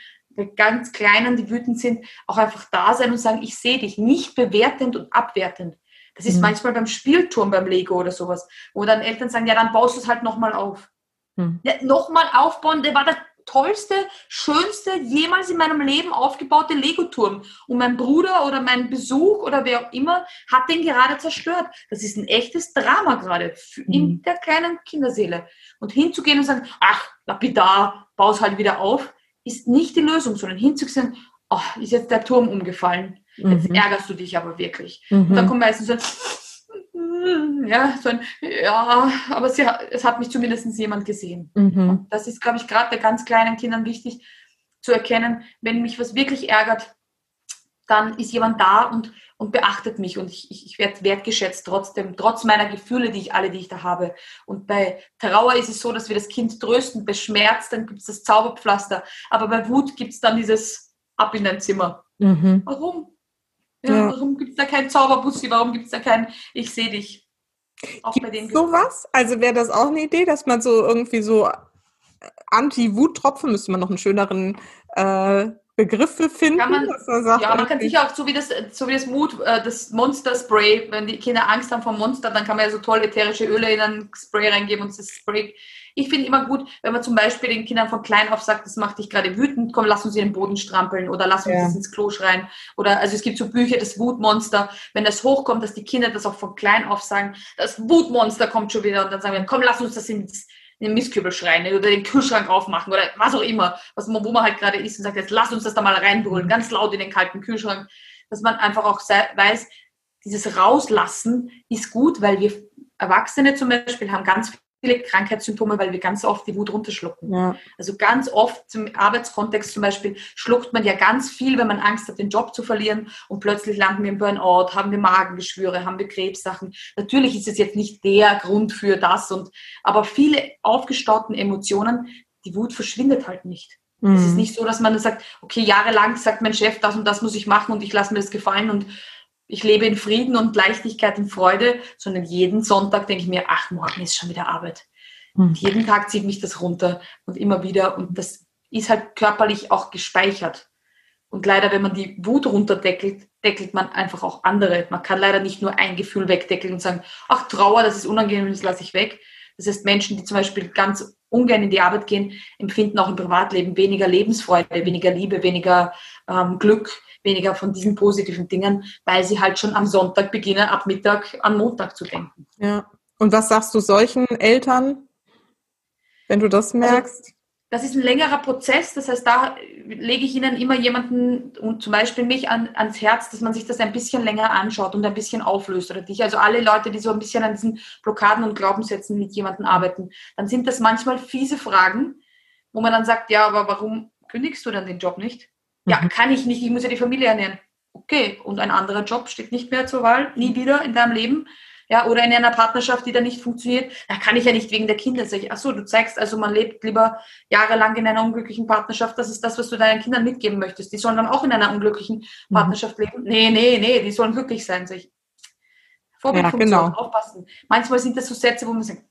ganz Kleinen, die wütend sind, auch einfach da sein und sagen, ich sehe dich, nicht bewertend und abwertend. Das ist mhm. manchmal beim Spielturm, beim Lego oder sowas, wo dann Eltern sagen, ja, dann baust du es halt nochmal auf. Mhm. Ja, nochmal aufbauen, der war der tollste, schönste, jemals in meinem Leben aufgebaute Lego-Turm. Und mein Bruder oder mein Besuch oder wer auch immer hat den gerade zerstört. Das ist ein echtes Drama gerade in mhm. der kleinen Kinderseele. Und hinzugehen und sagen, ach, lapidar, baus halt wieder auf, ist nicht die Lösung, sondern hinzusehen, oh, ist jetzt der Turm umgefallen. Jetzt mhm. ärgerst du dich aber wirklich. Mhm. Und dann kommt meistens so ein, ja, so ein, ja, aber sie, es hat mich zumindest jemand gesehen. Mhm. Das ist, glaube ich, gerade bei ganz kleinen Kindern wichtig zu erkennen, wenn mich was wirklich ärgert, dann ist jemand da und, und beachtet mich und ich, ich, ich werde wertgeschätzt trotzdem, trotz meiner Gefühle, die ich alle, die ich da habe. Und bei Trauer ist es so, dass wir das Kind trösten, bei Schmerz, dann gibt es das Zauberpflaster, aber bei Wut gibt es dann dieses Ab in dein Zimmer. Mhm. Warum? Ja, ja. Warum gibt es da kein Zauberbussi? Warum gibt es da kein Ich sehe dich? Auch Gibt's bei den sowas? Also wäre das auch eine Idee, dass man so irgendwie so Anti-Wut-Tropfen, müsste man noch einen schöneren äh, Begriffe finden? Man, sagt, ja, man kann sicher auch so wie das, so wie das Mut, äh, das Monster Spray, wenn die Kinder Angst haben vor Monster, dann kann man ja so tolle ätherische Öle in ein Spray reingeben und das Spray. Ich finde immer gut, wenn man zum Beispiel den Kindern von klein auf sagt, das macht dich gerade wütend, komm, lass uns in den Boden strampeln oder lass uns ja. ins Klo schreien. Oder also es gibt so Bücher, das Wutmonster, wenn das hochkommt, dass die Kinder das auch von klein auf sagen, das Wutmonster kommt schon wieder und dann sagen wir, komm, lass uns das ins den Mistkübel schreien oder den Kühlschrank aufmachen oder was auch immer, was man, wo man halt gerade ist und sagt, jetzt lass uns das da mal reinbrüllen, ganz laut in den kalten Kühlschrank, dass man einfach auch weiß, dieses Rauslassen ist gut, weil wir Erwachsene zum Beispiel haben ganz viele Krankheitssymptome, weil wir ganz oft die Wut runterschlucken. Ja. Also ganz oft zum Arbeitskontext zum Beispiel schluckt man ja ganz viel, wenn man Angst hat, den Job zu verlieren und plötzlich landen wir im Burnout, haben wir Magengeschwüre, haben wir Krebssachen. Natürlich ist es jetzt nicht der Grund für das und, aber viele aufgestauten Emotionen, die Wut verschwindet halt nicht. Mhm. Es ist nicht so, dass man sagt, okay, jahrelang sagt mein Chef, das und das muss ich machen und ich lasse mir das gefallen und ich lebe in Frieden und Leichtigkeit und Freude, sondern jeden Sonntag denke ich mir, ach, morgen ist schon wieder Arbeit. Mhm. Und jeden Tag zieht mich das runter und immer wieder. Und das ist halt körperlich auch gespeichert. Und leider, wenn man die Wut runterdeckelt, deckelt man einfach auch andere. Man kann leider nicht nur ein Gefühl wegdeckeln und sagen, ach, Trauer, das ist unangenehm, das lasse ich weg. Das heißt, Menschen, die zum Beispiel ganz ungern in die Arbeit gehen, empfinden auch im Privatleben weniger Lebensfreude, weniger Liebe, weniger ähm, Glück, weniger von diesen positiven Dingen, weil sie halt schon am Sonntag beginnen, ab Mittag an Montag zu denken. Ja. Und was sagst du solchen Eltern, wenn du das also, merkst? Also, das ist ein längerer Prozess. Das heißt, da lege ich Ihnen immer jemanden und zum Beispiel mich an, ans Herz, dass man sich das ein bisschen länger anschaut und ein bisschen auflöst oder dich. Also alle Leute, die so ein bisschen an diesen Blockaden und Glaubenssätzen mit jemandem arbeiten, dann sind das manchmal fiese Fragen, wo man dann sagt, ja, aber warum kündigst du dann den Job nicht? Ja, mhm. kann ich nicht, ich muss ja die Familie ernähren. Okay, und ein anderer Job steht nicht mehr zur Wahl, nie wieder in deinem Leben. Ja, oder in einer Partnerschaft, die da nicht funktioniert, da kann ich ja nicht wegen der Kinder sagen. Ach so, du zeigst also, man lebt lieber jahrelang in einer unglücklichen Partnerschaft. Das ist das, was du deinen Kindern mitgeben möchtest. Die sollen dann auch in einer unglücklichen mhm. Partnerschaft mhm. leben. Nee, nee, nee, die sollen glücklich sein, sag ich. Vorbildfunktion, ja, genau. aufpassen. Manchmal sind das so Sätze, wo man sagt,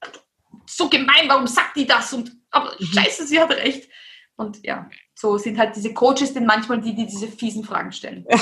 so gemein, warum sagt die das? Und aber mhm. scheiße, sie hat recht. Und ja, so sind halt diese Coaches denn manchmal die, die diese fiesen Fragen stellen. Ja.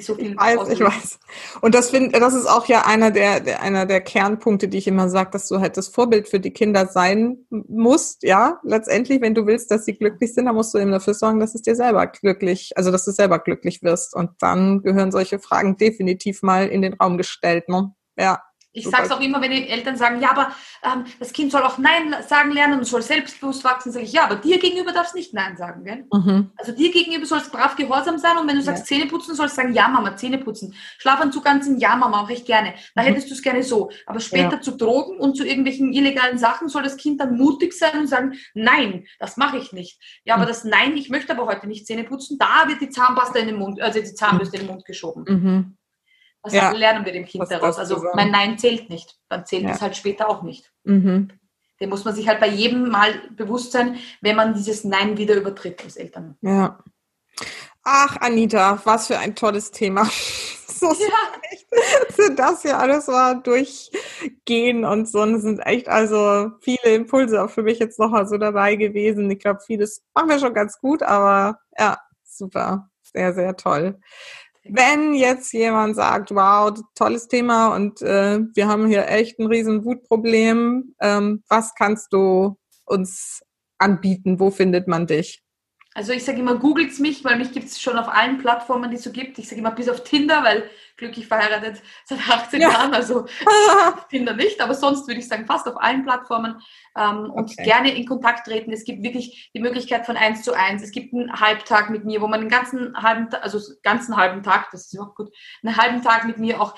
So ich weiß, ich weiß. Und das finde, das ist auch ja einer der, der, einer der Kernpunkte, die ich immer sage, dass du halt das Vorbild für die Kinder sein musst, ja. Letztendlich, wenn du willst, dass sie glücklich sind, dann musst du eben dafür sorgen, dass es dir selber glücklich, also dass du selber glücklich wirst. Und dann gehören solche Fragen definitiv mal in den Raum gestellt, ne? Ja. Ich sage es auch immer, wenn die Eltern sagen, ja, aber ähm, das Kind soll auch Nein sagen lernen und soll selbstbewusst wachsen, sage ich, ja, aber dir gegenüber darfst nicht Nein sagen. Gell? Mhm. Also dir gegenüber sollst brav gehorsam sein und wenn du sagst ja. Zähne putzen, sollst du sagen, ja, Mama, Zähne putzen. Schlafanzug anziehen, ja, Mama, auch ich gerne. Da mhm. hättest du es gerne so. Aber später ja. zu Drogen und zu irgendwelchen illegalen Sachen soll das Kind dann mutig sein und sagen, nein, das mache ich nicht. Ja, aber mhm. das Nein, ich möchte aber heute nicht Zähne putzen, da wird die Zahnpasta in den Mund, also die Zahnbürste in den Mund geschoben. Was ja. lernen wir dem Kind Was daraus? Also mein Nein zählt nicht. Dann zählt ja. es halt später auch nicht. Mhm. Dem muss man sich halt bei jedem Mal bewusst sein, wenn man dieses Nein wieder übertritt als Eltern. Ja. Ach, Anita, was für ein tolles Thema. (laughs) so ja. (laughs) das hier alles mal durchgehen und so. Und es sind echt also viele Impulse auch für mich jetzt nochmal so dabei gewesen. Ich glaube, vieles machen wir schon ganz gut, aber ja, super. Sehr, sehr toll. Wenn jetzt jemand sagt, wow, tolles Thema und äh, wir haben hier echt ein riesen Wutproblem, ähm, was kannst du uns anbieten? Wo findet man dich? Also ich sage immer, googelt's mich, weil mich gibt es schon auf allen Plattformen, die es so gibt. Ich sage immer bis auf Tinder, weil glücklich verheiratet seit 18 ja. Jahren, also (laughs) Tinder nicht, aber sonst würde ich sagen, fast auf allen Plattformen ähm, okay. und gerne in Kontakt treten. Es gibt wirklich die Möglichkeit von eins zu eins. Es gibt einen Halbtag mit mir, wo man den ganzen halben, also ganzen halben Tag, das ist auch gut, einen halben Tag mit mir auch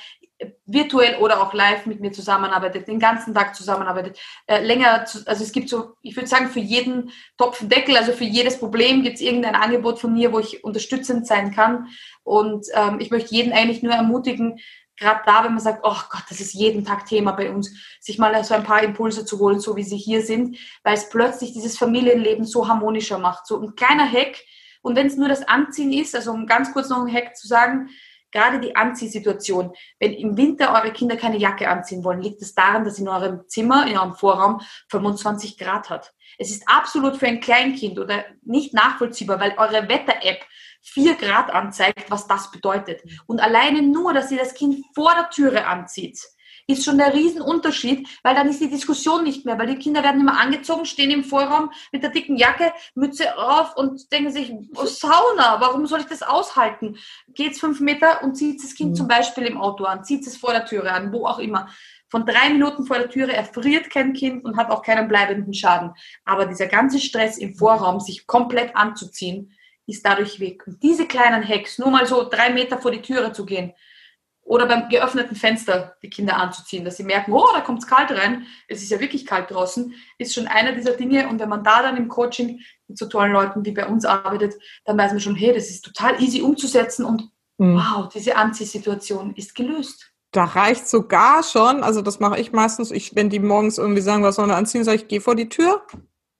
virtuell oder auch live mit mir zusammenarbeitet, den ganzen Tag zusammenarbeitet, äh, länger, zu, also es gibt so, ich würde sagen, für jeden Topfendeckel, also für jedes Problem gibt es irgendein Angebot von mir, wo ich unterstützend sein kann. Und ähm, ich möchte jeden eigentlich nur ermutigen, gerade da, wenn man sagt, oh Gott, das ist jeden Tag Thema bei uns, sich mal so ein paar Impulse zu holen, so wie sie hier sind, weil es plötzlich dieses Familienleben so harmonischer macht. So ein kleiner Hack. Und wenn es nur das Anziehen ist, also um ganz kurz noch einen Hack zu sagen, gerade die Anziehsituation. Wenn im Winter eure Kinder keine Jacke anziehen wollen, liegt es daran, dass in eurem Zimmer, in eurem Vorraum 25 Grad hat. Es ist absolut für ein Kleinkind oder nicht nachvollziehbar, weil eure Wetter-App vier Grad anzeigt, was das bedeutet. Und alleine nur, dass sie das Kind vor der Türe anzieht, ist schon der Riesenunterschied, weil dann ist die Diskussion nicht mehr, weil die Kinder werden immer angezogen, stehen im Vorraum mit der dicken Jacke, Mütze auf und denken sich, oh, Sauna, warum soll ich das aushalten? Geht's fünf Meter und zieht das Kind mhm. zum Beispiel im Auto an, zieht es vor der Türe an, wo auch immer. Von drei Minuten vor der Türe erfriert kein Kind und hat auch keinen bleibenden Schaden. Aber dieser ganze Stress im Vorraum, sich komplett anzuziehen, ist dadurch weg. Und diese kleinen Hacks, nur mal so drei Meter vor die Türe zu gehen, oder beim geöffneten Fenster die Kinder anzuziehen, dass sie merken, oh, da kommt es kalt rein, es ist ja wirklich kalt draußen, ist schon einer dieser Dinge. Und wenn man da dann im Coaching mit so tollen Leuten wie bei uns arbeitet, dann weiß man schon, hey, das ist total easy umzusetzen. Und mhm. wow, diese Anziehsituation ist gelöst. Da reicht sogar schon, also das mache ich meistens, ich, wenn die morgens irgendwie sagen, was sollen wir anziehen, sage ich, geh vor die Tür,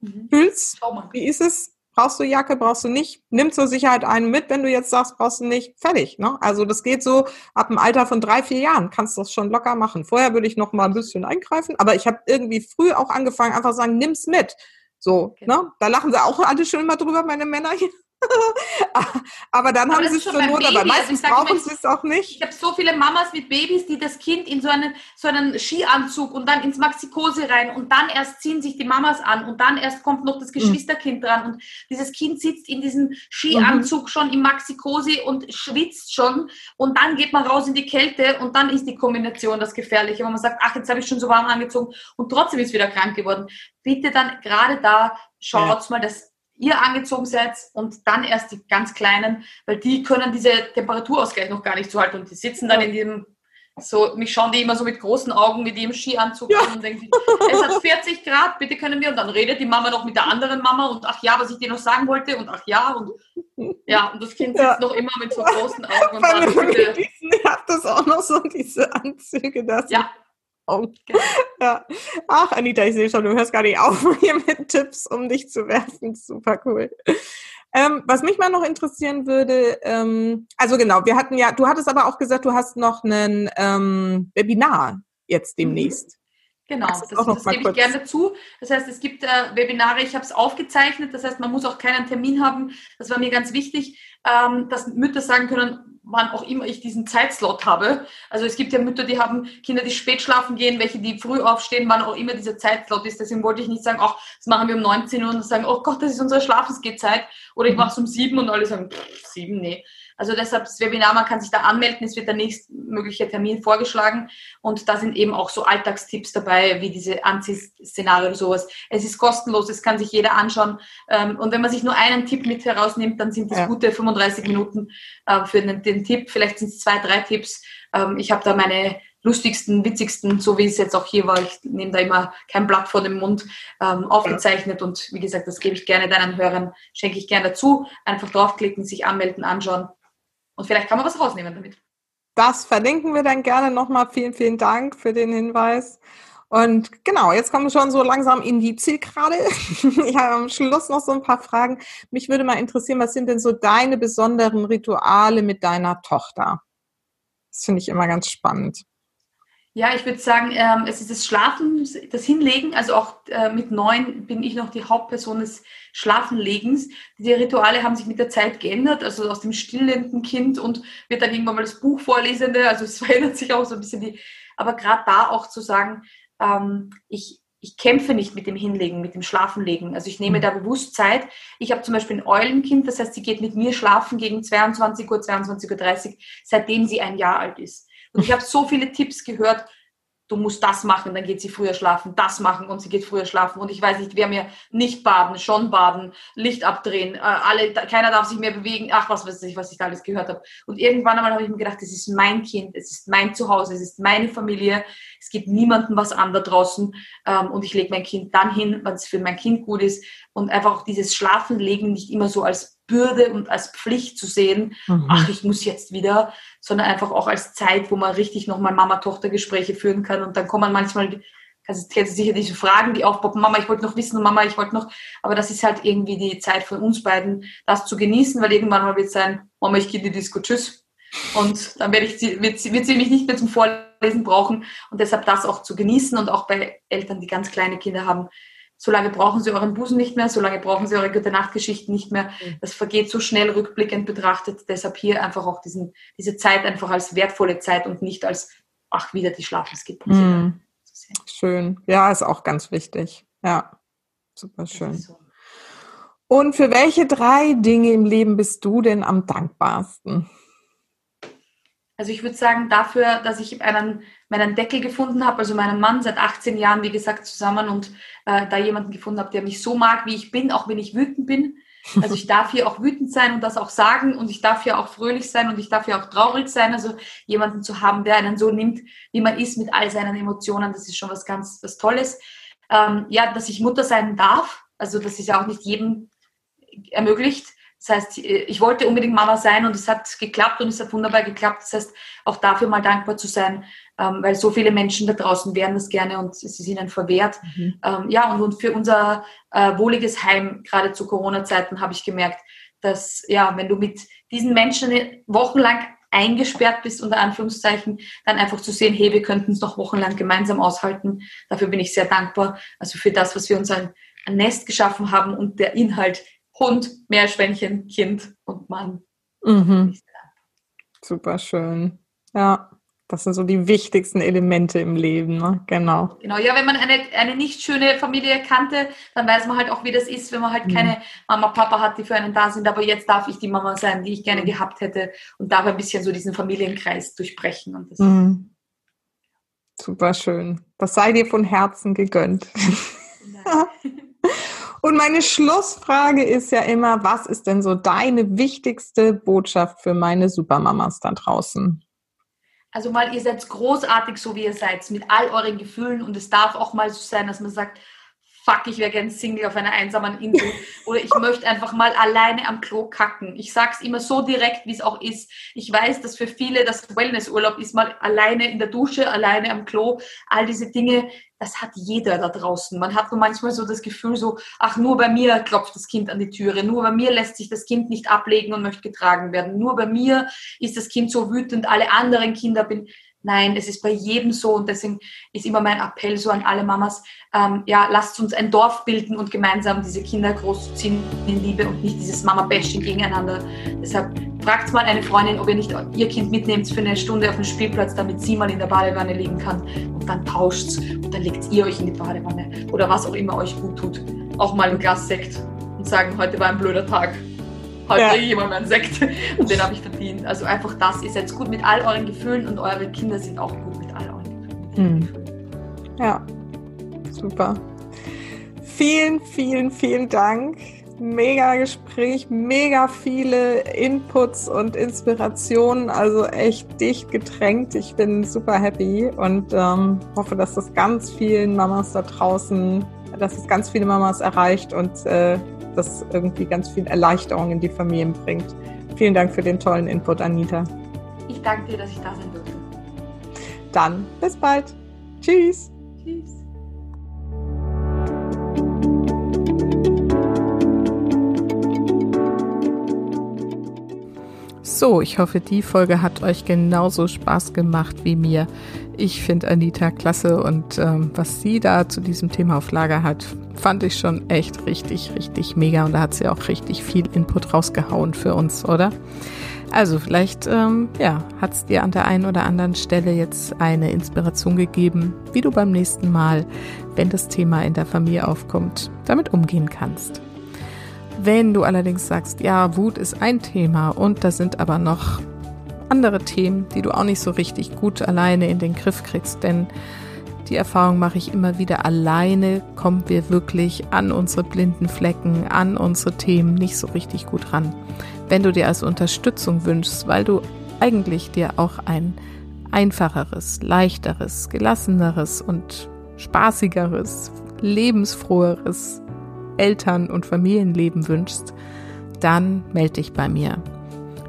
mhm. fühl's, wie ist es, Brauchst du Jacke, brauchst du nicht? Nimm zur Sicherheit einen mit, wenn du jetzt sagst, brauchst du nicht. Fertig. Ne? Also das geht so ab dem Alter von drei, vier Jahren kannst du das schon locker machen. Vorher würde ich noch mal ein bisschen eingreifen, aber ich habe irgendwie früh auch angefangen, einfach sagen, nimm's mit. So, genau. ne? Da lachen sie auch alle schon immer drüber, meine Männer hier. (laughs) aber dann aber haben sie es zur Not, aber meistens also brauchen sie es auch nicht. Ich habe so viele Mamas mit Babys, die das Kind in so einen, so einen Skianzug und dann ins Maxikose rein und dann erst ziehen sich die Mamas an und dann erst kommt noch das mhm. Geschwisterkind mhm. dran und dieses Kind sitzt in diesem Skianzug mhm. schon im Maxikose und schwitzt schon und dann geht man raus in die Kälte und dann ist die Kombination das Gefährliche, wenn man sagt, ach, jetzt habe ich schon so warm angezogen und trotzdem ist wieder krank geworden. Bitte dann gerade da schaut ja. mal, dass ihr angezogen seid und dann erst die ganz Kleinen, weil die können diese Temperaturausgleich noch gar nicht so halten und die sitzen dann in dem, so, mich schauen die immer so mit großen Augen mit ihrem Skianzug ja. an und denken, es hat 40 Grad, bitte können wir, und dann redet die Mama noch mit der anderen Mama und ach ja, was ich dir noch sagen wollte und ach ja und ja, und das Kind sitzt ja. noch immer mit so großen Augen und dann bitte. Hat das auch noch so diese Anzüge, dass ja. Oh. Ja. Ach, Anita, ich sehe schon, du hörst gar nicht auf (laughs) hier mit Tipps, um dich zu werfen. Super cool. Ähm, was mich mal noch interessieren würde, ähm, also genau, wir hatten ja, du hattest aber auch gesagt, du hast noch ein ähm, Webinar jetzt mhm. demnächst. Genau, das, das, das gebe ich gerne zu. Das heißt, es gibt äh, Webinare, ich habe es aufgezeichnet, das heißt, man muss auch keinen Termin haben. Das war mir ganz wichtig, ähm, dass Mütter sagen können, wann auch immer ich diesen Zeitslot habe. Also es gibt ja Mütter, die haben Kinder, die spät schlafen gehen, welche, die früh aufstehen, wann auch immer dieser Zeitslot ist. Deswegen wollte ich nicht sagen, ach, das machen wir um 19 Uhr und sagen, oh Gott, das ist unsere Schlafensgehzeit. Oder ich mhm. mache es um 7 und alle sagen, pff, 7, nee. Also deshalb das Webinar, man kann sich da anmelden, es wird der nächstmögliche Termin vorgeschlagen und da sind eben auch so Alltagstipps dabei, wie diese Anziehszenarien oder sowas. Es ist kostenlos, es kann sich jeder anschauen ähm, und wenn man sich nur einen Tipp mit herausnimmt, dann sind das ja. gute 35 Minuten äh, für den, den Tipp. Vielleicht sind es zwei, drei Tipps. Ähm, ich habe da meine lustigsten, witzigsten, so wie es jetzt auch hier war. Ich nehme da immer kein Blatt vor dem Mund ähm, aufgezeichnet und wie gesagt, das gebe ich gerne deinen Hörern, schenke ich gerne dazu. Einfach draufklicken, sich anmelden, anschauen und vielleicht kann man was rausnehmen damit. Das verlinken wir dann gerne nochmal. Vielen, vielen Dank für den Hinweis. Und genau, jetzt kommen wir schon so langsam in die Zielgerade. (laughs) Ich habe am Schluss noch so ein paar Fragen. Mich würde mal interessieren, was sind denn so deine besonderen Rituale mit deiner Tochter? Das finde ich immer ganz spannend. Ja, ich würde sagen, ähm, es ist das Schlafen, das Hinlegen. Also auch äh, mit neun bin ich noch die Hauptperson des Schlafenlegens. Die Rituale haben sich mit der Zeit geändert, also aus dem stillenden Kind und wird dann irgendwann mal das Buch vorlesende. Also es (laughs) verändert sich auch so ein bisschen die. Aber gerade da auch zu sagen, ähm, ich, ich kämpfe nicht mit dem Hinlegen, mit dem Schlafenlegen. Also ich nehme mhm. da bewusst Zeit. Ich habe zum Beispiel ein Eulenkind, das heißt, sie geht mit mir schlafen gegen 22 Uhr, 22.30 Uhr, seitdem sie ein Jahr alt ist. Und ich habe so viele Tipps gehört, du musst das machen, dann geht sie früher schlafen, das machen und sie geht früher schlafen und ich weiß nicht, wer mir nicht baden, schon baden, Licht abdrehen, äh, alle, keiner darf sich mehr bewegen, ach was weiß ich, was ich da alles gehört habe. Und irgendwann einmal habe ich mir gedacht, es ist mein Kind, es ist mein Zuhause, es ist meine Familie, es gibt niemandem was an da draußen ähm, und ich lege mein Kind dann hin, wenn es für mein Kind gut ist und einfach auch dieses Schlafenlegen nicht immer so als Bürde und als Pflicht zu sehen, mhm. ach, ich muss jetzt wieder, sondern einfach auch als Zeit, wo man richtig nochmal Mama-Tochter-Gespräche führen kann. Und dann kommen manchmal, also kennst du sicher diese Fragen, die aufpoppen, Mama, ich wollte noch wissen, Mama, ich wollte noch, aber das ist halt irgendwie die Zeit von uns beiden, das zu genießen, weil irgendwann mal wird es sein, Mama, ich gehe in die Disco, tschüss. Und dann werde ich sie, wird, sie, wird sie mich nicht mehr zum Vorlesen brauchen. Und deshalb das auch zu genießen und auch bei Eltern, die ganz kleine Kinder haben, solange brauchen sie euren Busen nicht mehr, solange brauchen sie eure gute Nachtgeschichten nicht mehr. Mhm. Das vergeht so schnell rückblickend betrachtet. Deshalb hier einfach auch diesen, diese Zeit einfach als wertvolle Zeit und nicht als, ach, wieder die Schlafenskippen. Mhm. Schön. Ja, ist auch ganz wichtig. Ja, super schön. So. Und für welche drei Dinge im Leben bist du denn am dankbarsten? Also ich würde sagen, dafür, dass ich einen, meinen Deckel gefunden habe, also meinen Mann seit 18 Jahren, wie gesagt, zusammen und äh, da jemanden gefunden habe, der mich so mag, wie ich bin, auch wenn ich wütend bin. Also ich darf hier auch wütend sein und das auch sagen und ich darf hier auch fröhlich sein und ich darf hier auch traurig sein. Also jemanden zu haben, der einen so nimmt, wie man ist mit all seinen Emotionen, das ist schon was ganz was Tolles. Ähm, ja, dass ich Mutter sein darf, also das ist ja auch nicht jedem ermöglicht. Das heißt, ich wollte unbedingt Mama sein und es hat geklappt und es hat wunderbar geklappt. Das heißt, auch dafür mal dankbar zu sein, ähm, weil so viele Menschen da draußen wären das gerne und es ist ihnen verwehrt. Mhm. Ähm, ja, und, für unser äh, wohliges Heim, gerade zu Corona-Zeiten, habe ich gemerkt, dass, ja, wenn du mit diesen Menschen wochenlang eingesperrt bist, unter Anführungszeichen, dann einfach zu sehen, hey, wir könnten es noch wochenlang gemeinsam aushalten. Dafür bin ich sehr dankbar. Also für das, was wir uns ein, ein Nest geschaffen haben und der Inhalt Hund, Meerschweinchen, Kind und Mann. Mhm. Super schön. Ja, das sind so die wichtigsten Elemente im Leben, ne? Genau. Genau, ja, wenn man eine, eine nicht schöne Familie kannte, dann weiß man halt auch, wie das ist, wenn man halt mhm. keine Mama, Papa hat, die für einen da sind, aber jetzt darf ich die Mama sein, die ich gerne mhm. gehabt hätte und darf ein bisschen so diesen Familienkreis durchbrechen. Und das mhm. Super schön. Das sei dir von Herzen gegönnt. (laughs) Und meine Schlussfrage ist ja immer, was ist denn so deine wichtigste Botschaft für meine Supermamas da draußen? Also mal, ihr seid großartig, so wie ihr seid, mit all euren Gefühlen und es darf auch mal so sein, dass man sagt, fuck, ich wäre gern Single auf einer einsamen Insel oder ich möchte einfach mal alleine am Klo kacken. Ich sag's immer so direkt, wie es auch ist. Ich weiß, dass für viele das Wellnessurlaub ist, mal alleine in der Dusche, alleine am Klo. All diese Dinge, das hat jeder da draußen. Man hat nur manchmal so das Gefühl so, ach, nur bei mir klopft das Kind an die Türe, nur bei mir lässt sich das Kind nicht ablegen und möchte getragen werden, nur bei mir ist das Kind so wütend, alle anderen Kinder bin, Nein, es ist bei jedem so und deswegen ist immer mein Appell so an alle Mamas, ähm, ja, lasst uns ein Dorf bilden und gemeinsam diese Kinder großziehen in Liebe und nicht dieses Mama-Bashing gegeneinander. Deshalb fragt mal eine Freundin, ob ihr nicht ihr Kind mitnehmt für eine Stunde auf den Spielplatz, damit sie mal in der Badewanne liegen kann und dann tauscht's und dann legt ihr euch in die Badewanne oder was auch immer euch gut tut. Auch mal ein Glas Sekt und sagen, heute war ein blöder Tag heute ja. jemand einen Sekt (laughs) und den habe ich verdient. Also einfach das, ihr seid gut mit all euren Gefühlen und eure Kinder sind auch gut mit all euren Gefühlen. Mhm. Ja, super. Vielen, vielen, vielen Dank. Mega Gespräch, mega viele Inputs und Inspirationen, also echt dicht getränkt. Ich bin super happy und ähm, hoffe, dass das ganz vielen Mamas da draußen, dass es ganz viele Mamas erreicht und äh, das irgendwie ganz viel Erleichterung in die Familien bringt. Vielen Dank für den tollen Input, Anita. Ich danke dir, dass ich da sein durfte. Dann bis bald. Tschüss. Tschüss. So, ich hoffe, die Folge hat euch genauso Spaß gemacht wie mir. Ich finde Anita klasse und ähm, was sie da zu diesem Thema auf Lager hat, fand ich schon echt richtig, richtig mega und da hat sie auch richtig viel Input rausgehauen für uns, oder? Also vielleicht ähm, ja, hat es dir an der einen oder anderen Stelle jetzt eine Inspiration gegeben, wie du beim nächsten Mal, wenn das Thema in der Familie aufkommt, damit umgehen kannst. Wenn du allerdings sagst, ja, Wut ist ein Thema und da sind aber noch andere Themen, die du auch nicht so richtig gut alleine in den Griff kriegst, denn die Erfahrung mache ich immer wieder, alleine kommen wir wirklich an unsere blinden Flecken, an unsere Themen nicht so richtig gut ran. Wenn du dir also Unterstützung wünschst, weil du eigentlich dir auch ein einfacheres, leichteres, gelasseneres und spaßigeres, lebensfroheres Eltern- und Familienleben wünschst, dann melde dich bei mir.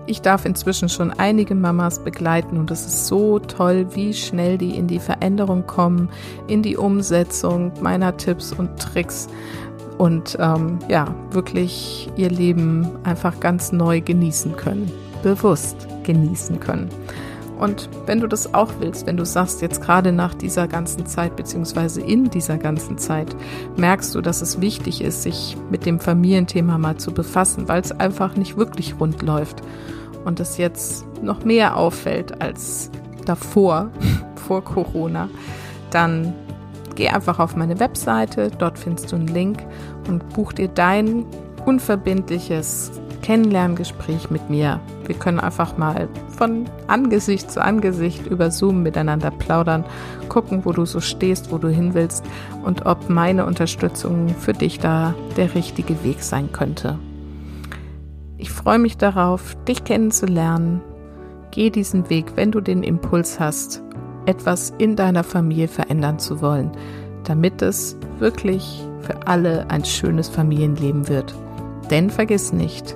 Ich darf inzwischen schon einige Mamas begleiten und es ist so toll, wie schnell die in die Veränderung kommen, in die Umsetzung meiner Tipps und Tricks und ähm, ja, wirklich ihr Leben einfach ganz neu genießen können, bewusst genießen können. Und wenn du das auch willst, wenn du sagst, jetzt gerade nach dieser ganzen Zeit, beziehungsweise in dieser ganzen Zeit, merkst du, dass es wichtig ist, sich mit dem Familienthema mal zu befassen, weil es einfach nicht wirklich rund läuft. Und es jetzt noch mehr auffällt als davor, (laughs) vor Corona, dann geh einfach auf meine Webseite, dort findest du einen Link und buch dir dein unverbindliches Kennenlerngespräch mit mir. Wir können einfach mal von Angesicht zu Angesicht über Zoom miteinander plaudern, gucken, wo du so stehst, wo du hin willst und ob meine Unterstützung für dich da der richtige Weg sein könnte. Ich freue mich darauf, dich kennenzulernen. Geh diesen Weg, wenn du den Impuls hast, etwas in deiner Familie verändern zu wollen, damit es wirklich für alle ein schönes Familienleben wird. Denn vergiss nicht,